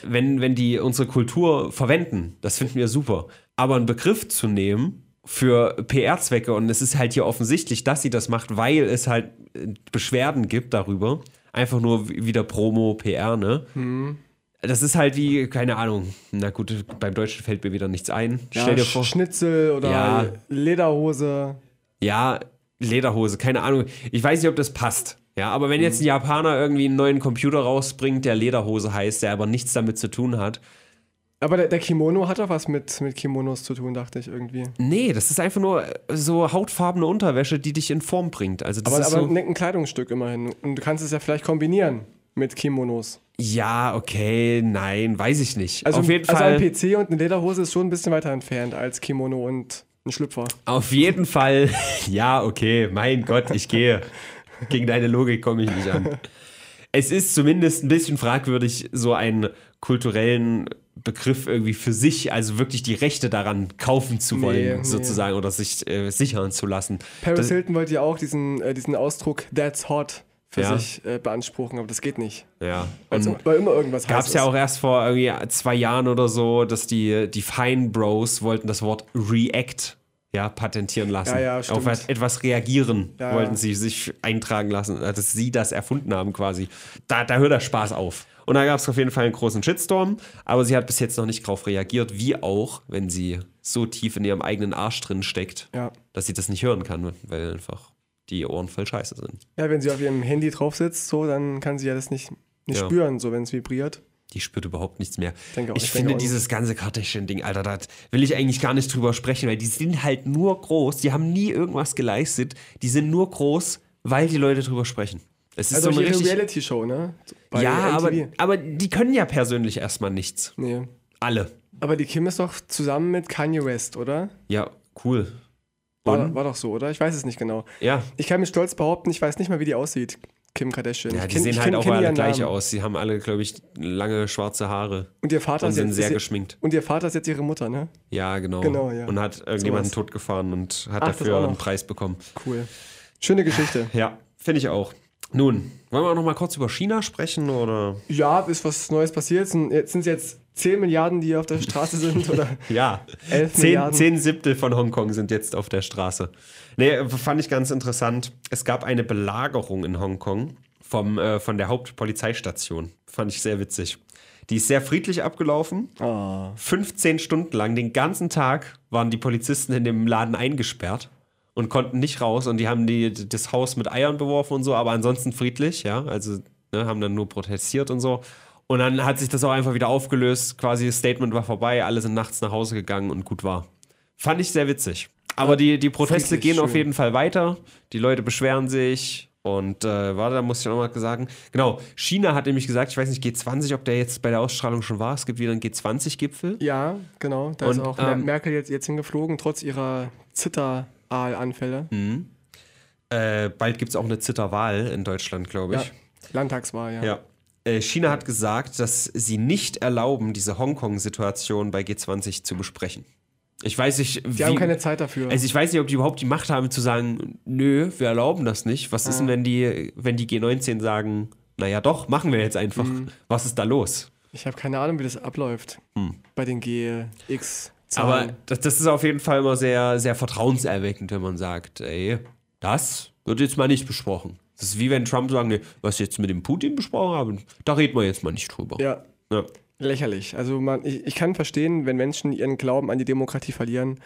wenn, wenn die unsere Kultur verwenden, das finden wir super. Aber einen Begriff zu nehmen für PR-Zwecke und es ist halt hier offensichtlich, dass sie das macht, weil es halt äh, Beschwerden gibt darüber. Einfach nur wieder Promo, PR, ne? Das ist halt wie, keine Ahnung, na gut, beim Deutschen fällt mir wieder nichts ein. Ja, Stell dir vor. Schnitzel oder Ja. Lederhose. Ja, Lederhose, keine Ahnung. Ich weiß nicht, ob das passt. Ja, aber wenn jetzt ein Japaner irgendwie einen neuen Computer rausbringt, der Lederhose heißt, der aber nichts damit zu tun hat. Aber der, der Kimono hat doch was mit, mit Kimonos zu tun, dachte ich irgendwie. Nee, das ist einfach nur äh, so hautfarbene Unterwäsche, die dich in Form bringt. Also das Aber, ist aber so, ein ein Kleidungsstück immerhin. Und du kannst es ja vielleicht kombinieren mit Kimonos. ja, okay, nein, weiß ich nicht. Also, auf jeden also Fall, ein PC und eine Lederhose ist schon ein bisschen weiter entfernt als Kimono und ein Schlüpfer. auf jeden Fall, ja, okay, mein Gott, ich gehe. Gegen deine Logik komme ich nicht an. Es ist zumindest ein bisschen fragwürdig, so einen kulturellen Begriff irgendwie für sich, also wirklich die Rechte daran kaufen zu wollen, Nee, nee. sozusagen, oder sich äh, sichern zu lassen. Paris Das- Hilton wollte ja auch diesen, äh, diesen Ausdruck That's hot für Ja. sich äh, beanspruchen, aber das geht nicht. Ja. Und weil immer irgendwas gab es ja auch erst vor irgendwie zwei Jahren oder so, dass die, die Fine Bros wollten das Wort React ja, patentieren lassen. Ja, ja. Auf et- etwas reagieren Ja, wollten sie sich eintragen lassen, äh, dass sie das erfunden haben quasi. Da, da hört der Spaß auf. Und da gab es auf jeden Fall einen großen Shitstorm, aber sie hat bis jetzt noch nicht drauf reagiert, wie auch, wenn sie so tief in ihrem eigenen Arsch drin steckt, Ja. dass sie das nicht hören kann, weil einfach die Ohren voll scheiße sind. ja, wenn sie auf ihrem Handy drauf sitzt, so, dann kann sie ja das nicht, nicht spüren, so wenn es vibriert. Die spürt überhaupt nichts mehr. denke auch- ich ich finde auch dieses ganze Kardashian-Ding, Alter, da will ich eigentlich gar nicht drüber sprechen, weil die sind halt nur groß, die haben nie irgendwas geleistet, die sind nur groß, weil die Leute drüber sprechen. Es ist Also so eine richtig. Reality-Show, ne? Bei Ja, aber, aber die können ja persönlich erstmal nichts. Nee. Alle. Aber die Kim ist doch zusammen mit Kanye West, oder? Ja, cool. War, war doch so, oder? Ich weiß es nicht genau. Ja. Ich kann mit Stolz behaupten, ich weiß nicht mal, wie die aussieht, Kim Kardashian. Ja, die kenn- sehen halt kenn- auch kenn alle gleich Namen. aus. Sie haben alle, glaube ich, lange schwarze Haare Und ihr Vater und ist sind jetzt, sehr ist, geschminkt. Und ihr Vater ist jetzt ihre Mutter, ne? Ja, genau. Genau, ja. Und hat irgendjemanden Sowas. totgefahren und hat Ach, dafür auch einen Preis bekommen. Cool. Schöne Geschichte. Ja, finde ich auch. Nun, wollen wir noch mal kurz über China sprechen oder? Ja, ist was Neues passiert. Sind- Jetzt sind es jetzt 10 Milliarden, die auf der Straße sind oder Ja, 11 zehn, Milliarden. zehn Siebtel von Hongkong sind jetzt auf der Straße. Nee, fand ich ganz interessant. Es gab eine Belagerung in Hongkong vom, äh, von der Hauptpolizeistation. Fand ich sehr witzig. Die ist sehr friedlich abgelaufen. Ah. 15 Stunden lang, den ganzen Tag, waren die Polizisten in dem Laden eingesperrt und konnten nicht raus. Und die haben die, das Haus mit Eiern beworfen und so, aber ansonsten friedlich, ja. Also ne, haben dann nur protestiert und so. Und dann hat sich das auch einfach wieder aufgelöst. Quasi das Statement war vorbei, alle sind nachts nach Hause gegangen und gut war. Fand ich sehr witzig. Aber die, die Proteste gehen auf schön. jeden Fall weiter. Die Leute beschweren sich. Und äh, warte, da muss ich noch mal sagen. Genau, China hat nämlich gesagt, ich weiß nicht, G20, ob der jetzt bei der Ausstrahlung schon war. Es gibt wieder einen G20-Gipfel. Ja, genau. Da Und, ist auch ähm, Merkel jetzt, jetzt hingeflogen, trotz ihrer Zitteraal-Anfälle. Äh, bald gibt es auch eine Zitterwahl in Deutschland, glaube Ja. ich. Landtagswahl, ja. Ja. Äh, China hat gesagt, dass sie nicht erlauben, diese Hongkong-Situation bei G20 zu besprechen. Ich weiß nicht, Die wie, haben keine Zeit dafür. also ich weiß nicht, ob die überhaupt die Macht haben zu sagen, nö, wir erlauben das nicht. Was ist denn, wenn die, wenn die G19 sagen, naja doch, machen wir jetzt einfach. Mhm. Was ist da los? Ich habe keine Ahnung, wie das abläuft bei den GX. Aber das, das ist auf jeden Fall immer sehr, sehr vertrauenserweckend, wenn man sagt, ey, das wird jetzt mal nicht besprochen. Das ist wie wenn Trump sagt, nee, was jetzt mit dem Putin besprochen haben, da reden wir jetzt mal nicht drüber. ja, Ja. Lächerlich. Also man, ich, ich kann verstehen, wenn Menschen ihren Glauben an die Demokratie verlieren.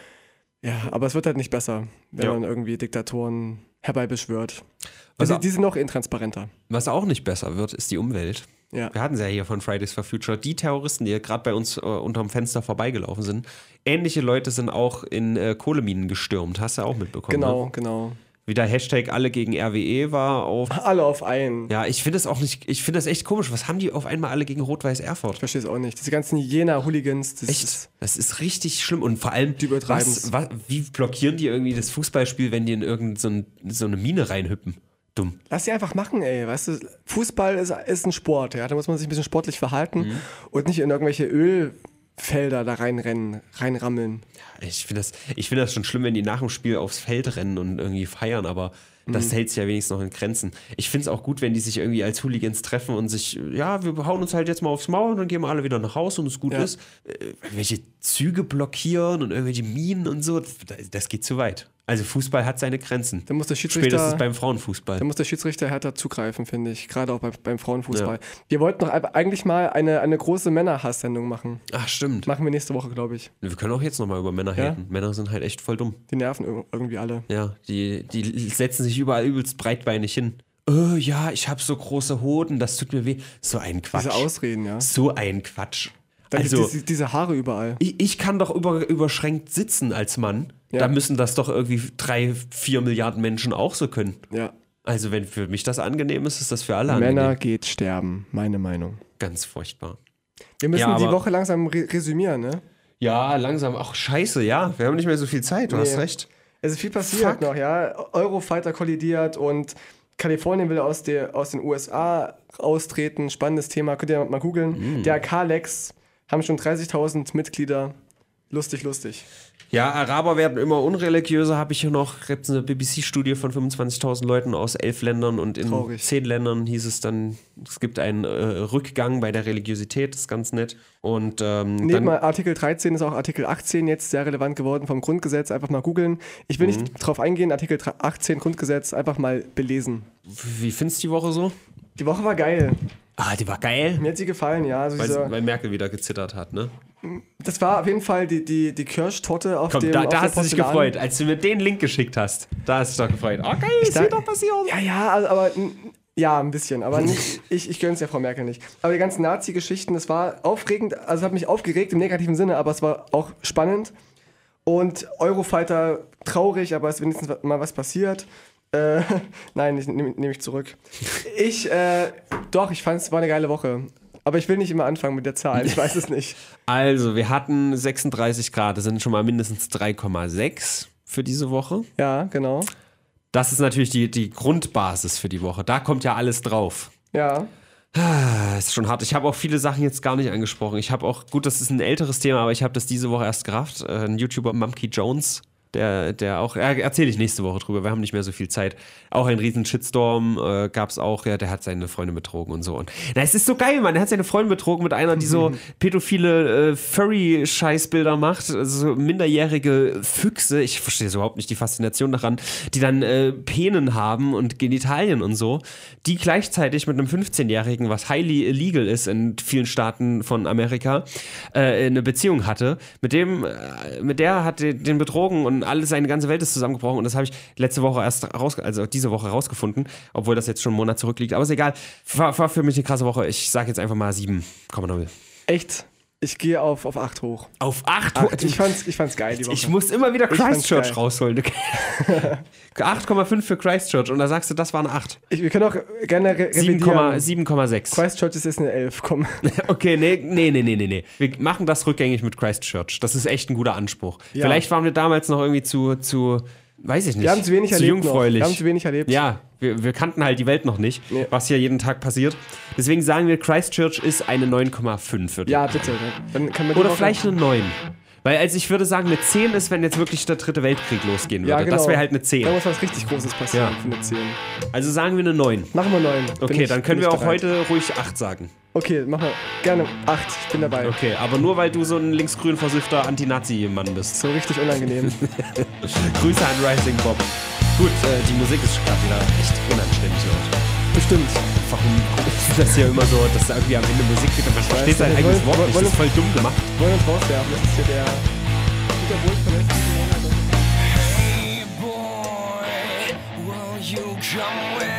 Ja, aber es wird halt nicht besser, wenn Ja. man irgendwie Diktatoren herbeibeschwört. Was Die, sind noch intransparenter. Was auch nicht besser wird, ist die Umwelt. Ja. Wir hatten es ja hier von Fridays for Future. Die Terroristen, die gerade bei uns äh, unterm Fenster vorbeigelaufen sind, ähnliche Leute sind auch in äh, Kohleminen gestürmt. Hast du auch mitbekommen. Genau, Ne? genau. Wie der Hashtag alle gegen RWE war auf. Alle auf einen. Ja, ich finde das auch nicht, ich finde das echt komisch. Was haben die auf einmal alle gegen Rot-Weiß Erfurt? Ich verstehe es auch nicht. Diese ganzen Jena-Hooligans, das Echt? ist. Das ist richtig schlimm. Und vor allem, Die übertreiben's. was, was, wie blockieren die irgendwie das Fußballspiel, wenn die in irgendeine so, ein, so eine Mine reinhüppen? Dumm. Lass sie einfach machen, ey. Weißt du, Fußball ist, ist ein Sport, ja. Da muss man sich ein bisschen sportlich verhalten Mhm. und nicht in irgendwelche Ölfelder da reinrennen, reinrammeln. Ich finde das, ich find das schon schlimm, wenn die nach dem Spiel aufs Feld rennen und irgendwie feiern, aber das hält sich ja wenigstens noch in Grenzen. Ich finde es auch gut, wenn die sich irgendwie als Hooligans treffen und sich, ja, wir hauen uns halt jetzt mal aufs Maul und dann gehen wir alle wieder nach Hause und es gut Ja. ist. Äh, welche Züge blockieren und irgendwelche Minen und so, das, das geht zu weit. Also Fußball hat seine Grenzen. Da muss der Spätestens Schiedsrichter, beim Frauenfußball. da muss der Schiedsrichter härter zugreifen, finde ich. Gerade auch bei, beim Frauenfußball. Wir wollten doch eigentlich mal eine, eine große Männerhass-Sendung machen. Ach, stimmt. Machen wir nächste Woche, glaube ich. Wir können auch jetzt nochmal über Männer Ja? haten. Männer sind halt echt voll dumm. Die nerven ir- irgendwie alle. Ja, die, die setzen sich überall übelst breitbeinig hin. Oh, ja, ich habe so große Hoden, das tut mir weh. So ein Quatsch. Diese Ausreden, ja. so ein Quatsch. Dann also, diese, diese Haare überall. ich, ich kann doch über, überschränkt sitzen als Mann. Ja. Da müssen das doch irgendwie drei, vier Milliarden Menschen auch so können. Ja. Also, wenn für mich das angenehm ist, ist das für alle Männer angenehm. geht sterben, meine Meinung. Ganz furchtbar. Wir müssen Ja, die Woche langsam re resümieren, ne? Ja, langsam. Ach, scheiße, ja. Wir haben nicht mehr so viel Zeit, du Nee. hast recht. Es ist viel passiert Fuck. noch, ja. Eurofighter kollidiert und Kalifornien will aus, der, aus den USA austreten. Spannendes Thema, könnt ihr mal googeln. Mm. Der K-Lex haben schon 30.000 Mitglieder. Lustig, lustig. Ja, Araber werden immer unreligiöser, habe ich hier noch. Gibt eine BBC-Studie von 25.000 Leuten aus elf Ländern und in Traurig. zehn Ländern hieß es dann, es gibt einen äh, Rückgang bei der Religiosität, das ist ganz nett. Und ähm, Neben dann, Artikel 13 ist auch Artikel 18 jetzt sehr relevant geworden vom Grundgesetz. Einfach mal googeln. Ich will Mhm. nicht drauf eingehen. Artikel 18 Grundgesetz einfach mal belesen. wie findest du die Woche so? Die Woche war geil. Ah, die war geil. Mir hat sie gefallen, ja. Also Weil, diese, weil Merkel wieder gezittert hat, ne? das war auf jeden Fall die, die, die Kirschtorte auf Komm, dem da, da hast du dich gefreut, als du mir den Link geschickt hast. Da hast du dich doch gefreut. Oh, geil, ist da- wieder passiert. Ja, ja, also, aber n- ja, ein bisschen, aber nicht, ich, ich gönn's ja Frau Merkel nicht. Aber die ganzen Nazi-Geschichten, das war aufregend, also es hat mich aufgeregt im negativen Sinne, aber es war auch spannend. Und Eurofighter traurig, aber es ist wenigstens mal was passiert. Äh, nein, ich nehme nehm ich zurück. Ich, äh, doch, ich fand es war eine geile Woche. Aber ich will nicht immer anfangen mit der Zahl, ich weiß es nicht. Also, wir hatten 36 Grad, das sind schon mal mindestens 3,6 für diese Woche. Ja, genau. Das ist natürlich die, die Grundbasis für die Woche. Da kommt ja alles drauf. Ja. Ist schon hart. Ich habe auch viele Sachen jetzt gar nicht angesprochen. Ich habe auch, gut, das ist ein älteres Thema, aber ich habe das diese Woche erst gerafft. Äh, ein YouTuber, Mumkey Jones, der, der auch, äh, erzähle ich nächste Woche drüber, wir haben nicht mehr so viel Zeit. Auch ein riesen Shitstorm äh, gab es auch, ja, der hat seine Freundin betrogen und so. Und na, es ist so geil, Mann, er hat seine Freundin betrogen mit einer, die so pädophile äh, Furry-Scheißbilder macht, also so minderjährige Füchse, ich verstehe überhaupt nicht die Faszination daran, die dann äh, Penen haben und Genitalien und so, die gleichzeitig mit einem 15-Jährigen, was highly illegal ist in vielen Staaten von Amerika, äh, eine Beziehung hatte. Mit dem, äh, mit der hat den betrogen und alles, seine ganze Welt ist zusammengebrochen und das habe ich letzte Woche erst raus, also diese Woche rausgefunden, obwohl das jetzt schon einen Monat zurückliegt. Aber ist egal. War, war für mich eine krasse Woche. Ich sage jetzt einfach mal 7,0. Echt? Ich gehe auf, auf 8 hoch. Auf 8. Acht. Ich fand's, ich fand's geil. Ich muss immer wieder Christchurch rausholen. 8,5 für Christchurch und da sagst du, das war eine 8. ich, wir können auch gerne re 7,- revidieren. 7,6. Christchurch ist jetzt eine 11, komm. Okay, nee, nee, nee, nee, nee, nee. Wir machen das rückgängig mit Christchurch. Das ist echt ein guter Anspruch. Ja. Vielleicht waren wir damals noch irgendwie zu, zu weiß ich nicht, Wir haben zu wenig zu erlebt. Noch. jungfräulich. Wir haben zu wenig erlebt. Ja, wir, wir kannten halt die Welt noch nicht, Nee. was hier jeden Tag passiert. Deswegen sagen wir, Christchurch ist eine 9,5 für die. Ja, bitte. Dann kann man Oder vielleicht eine 9. Weil also ich würde sagen, eine 10 ist, wenn jetzt wirklich der dritte Weltkrieg losgehen würde. Ja, genau. Das wäre halt eine Da 10. muss was richtig Großes passieren Ja. für eine 10. Also sagen wir eine 9. Machen wir 9. Okay, dann können wir auch heute ruhig 8 sagen. Okay, machen wir gerne 8. Ich bin dabei. Okay, aber nur weil du so ein linksgrün versiffter Anti-Nazi-Mann bist. So richtig unangenehm. Grüße an Rising Bob. Gut, äh, die Musik ist gerade wieder echt unanständig laut. Bestimmt. Warum ist das hier immer so, dass da irgendwie am Ende Musik gibt? Man versteht sein eigenes Wollen- Wort nicht. Das ist voll dumm gemacht. Wollen wir uns rauswerfen? Das ist hier der von letzten. Hey boy, will you come with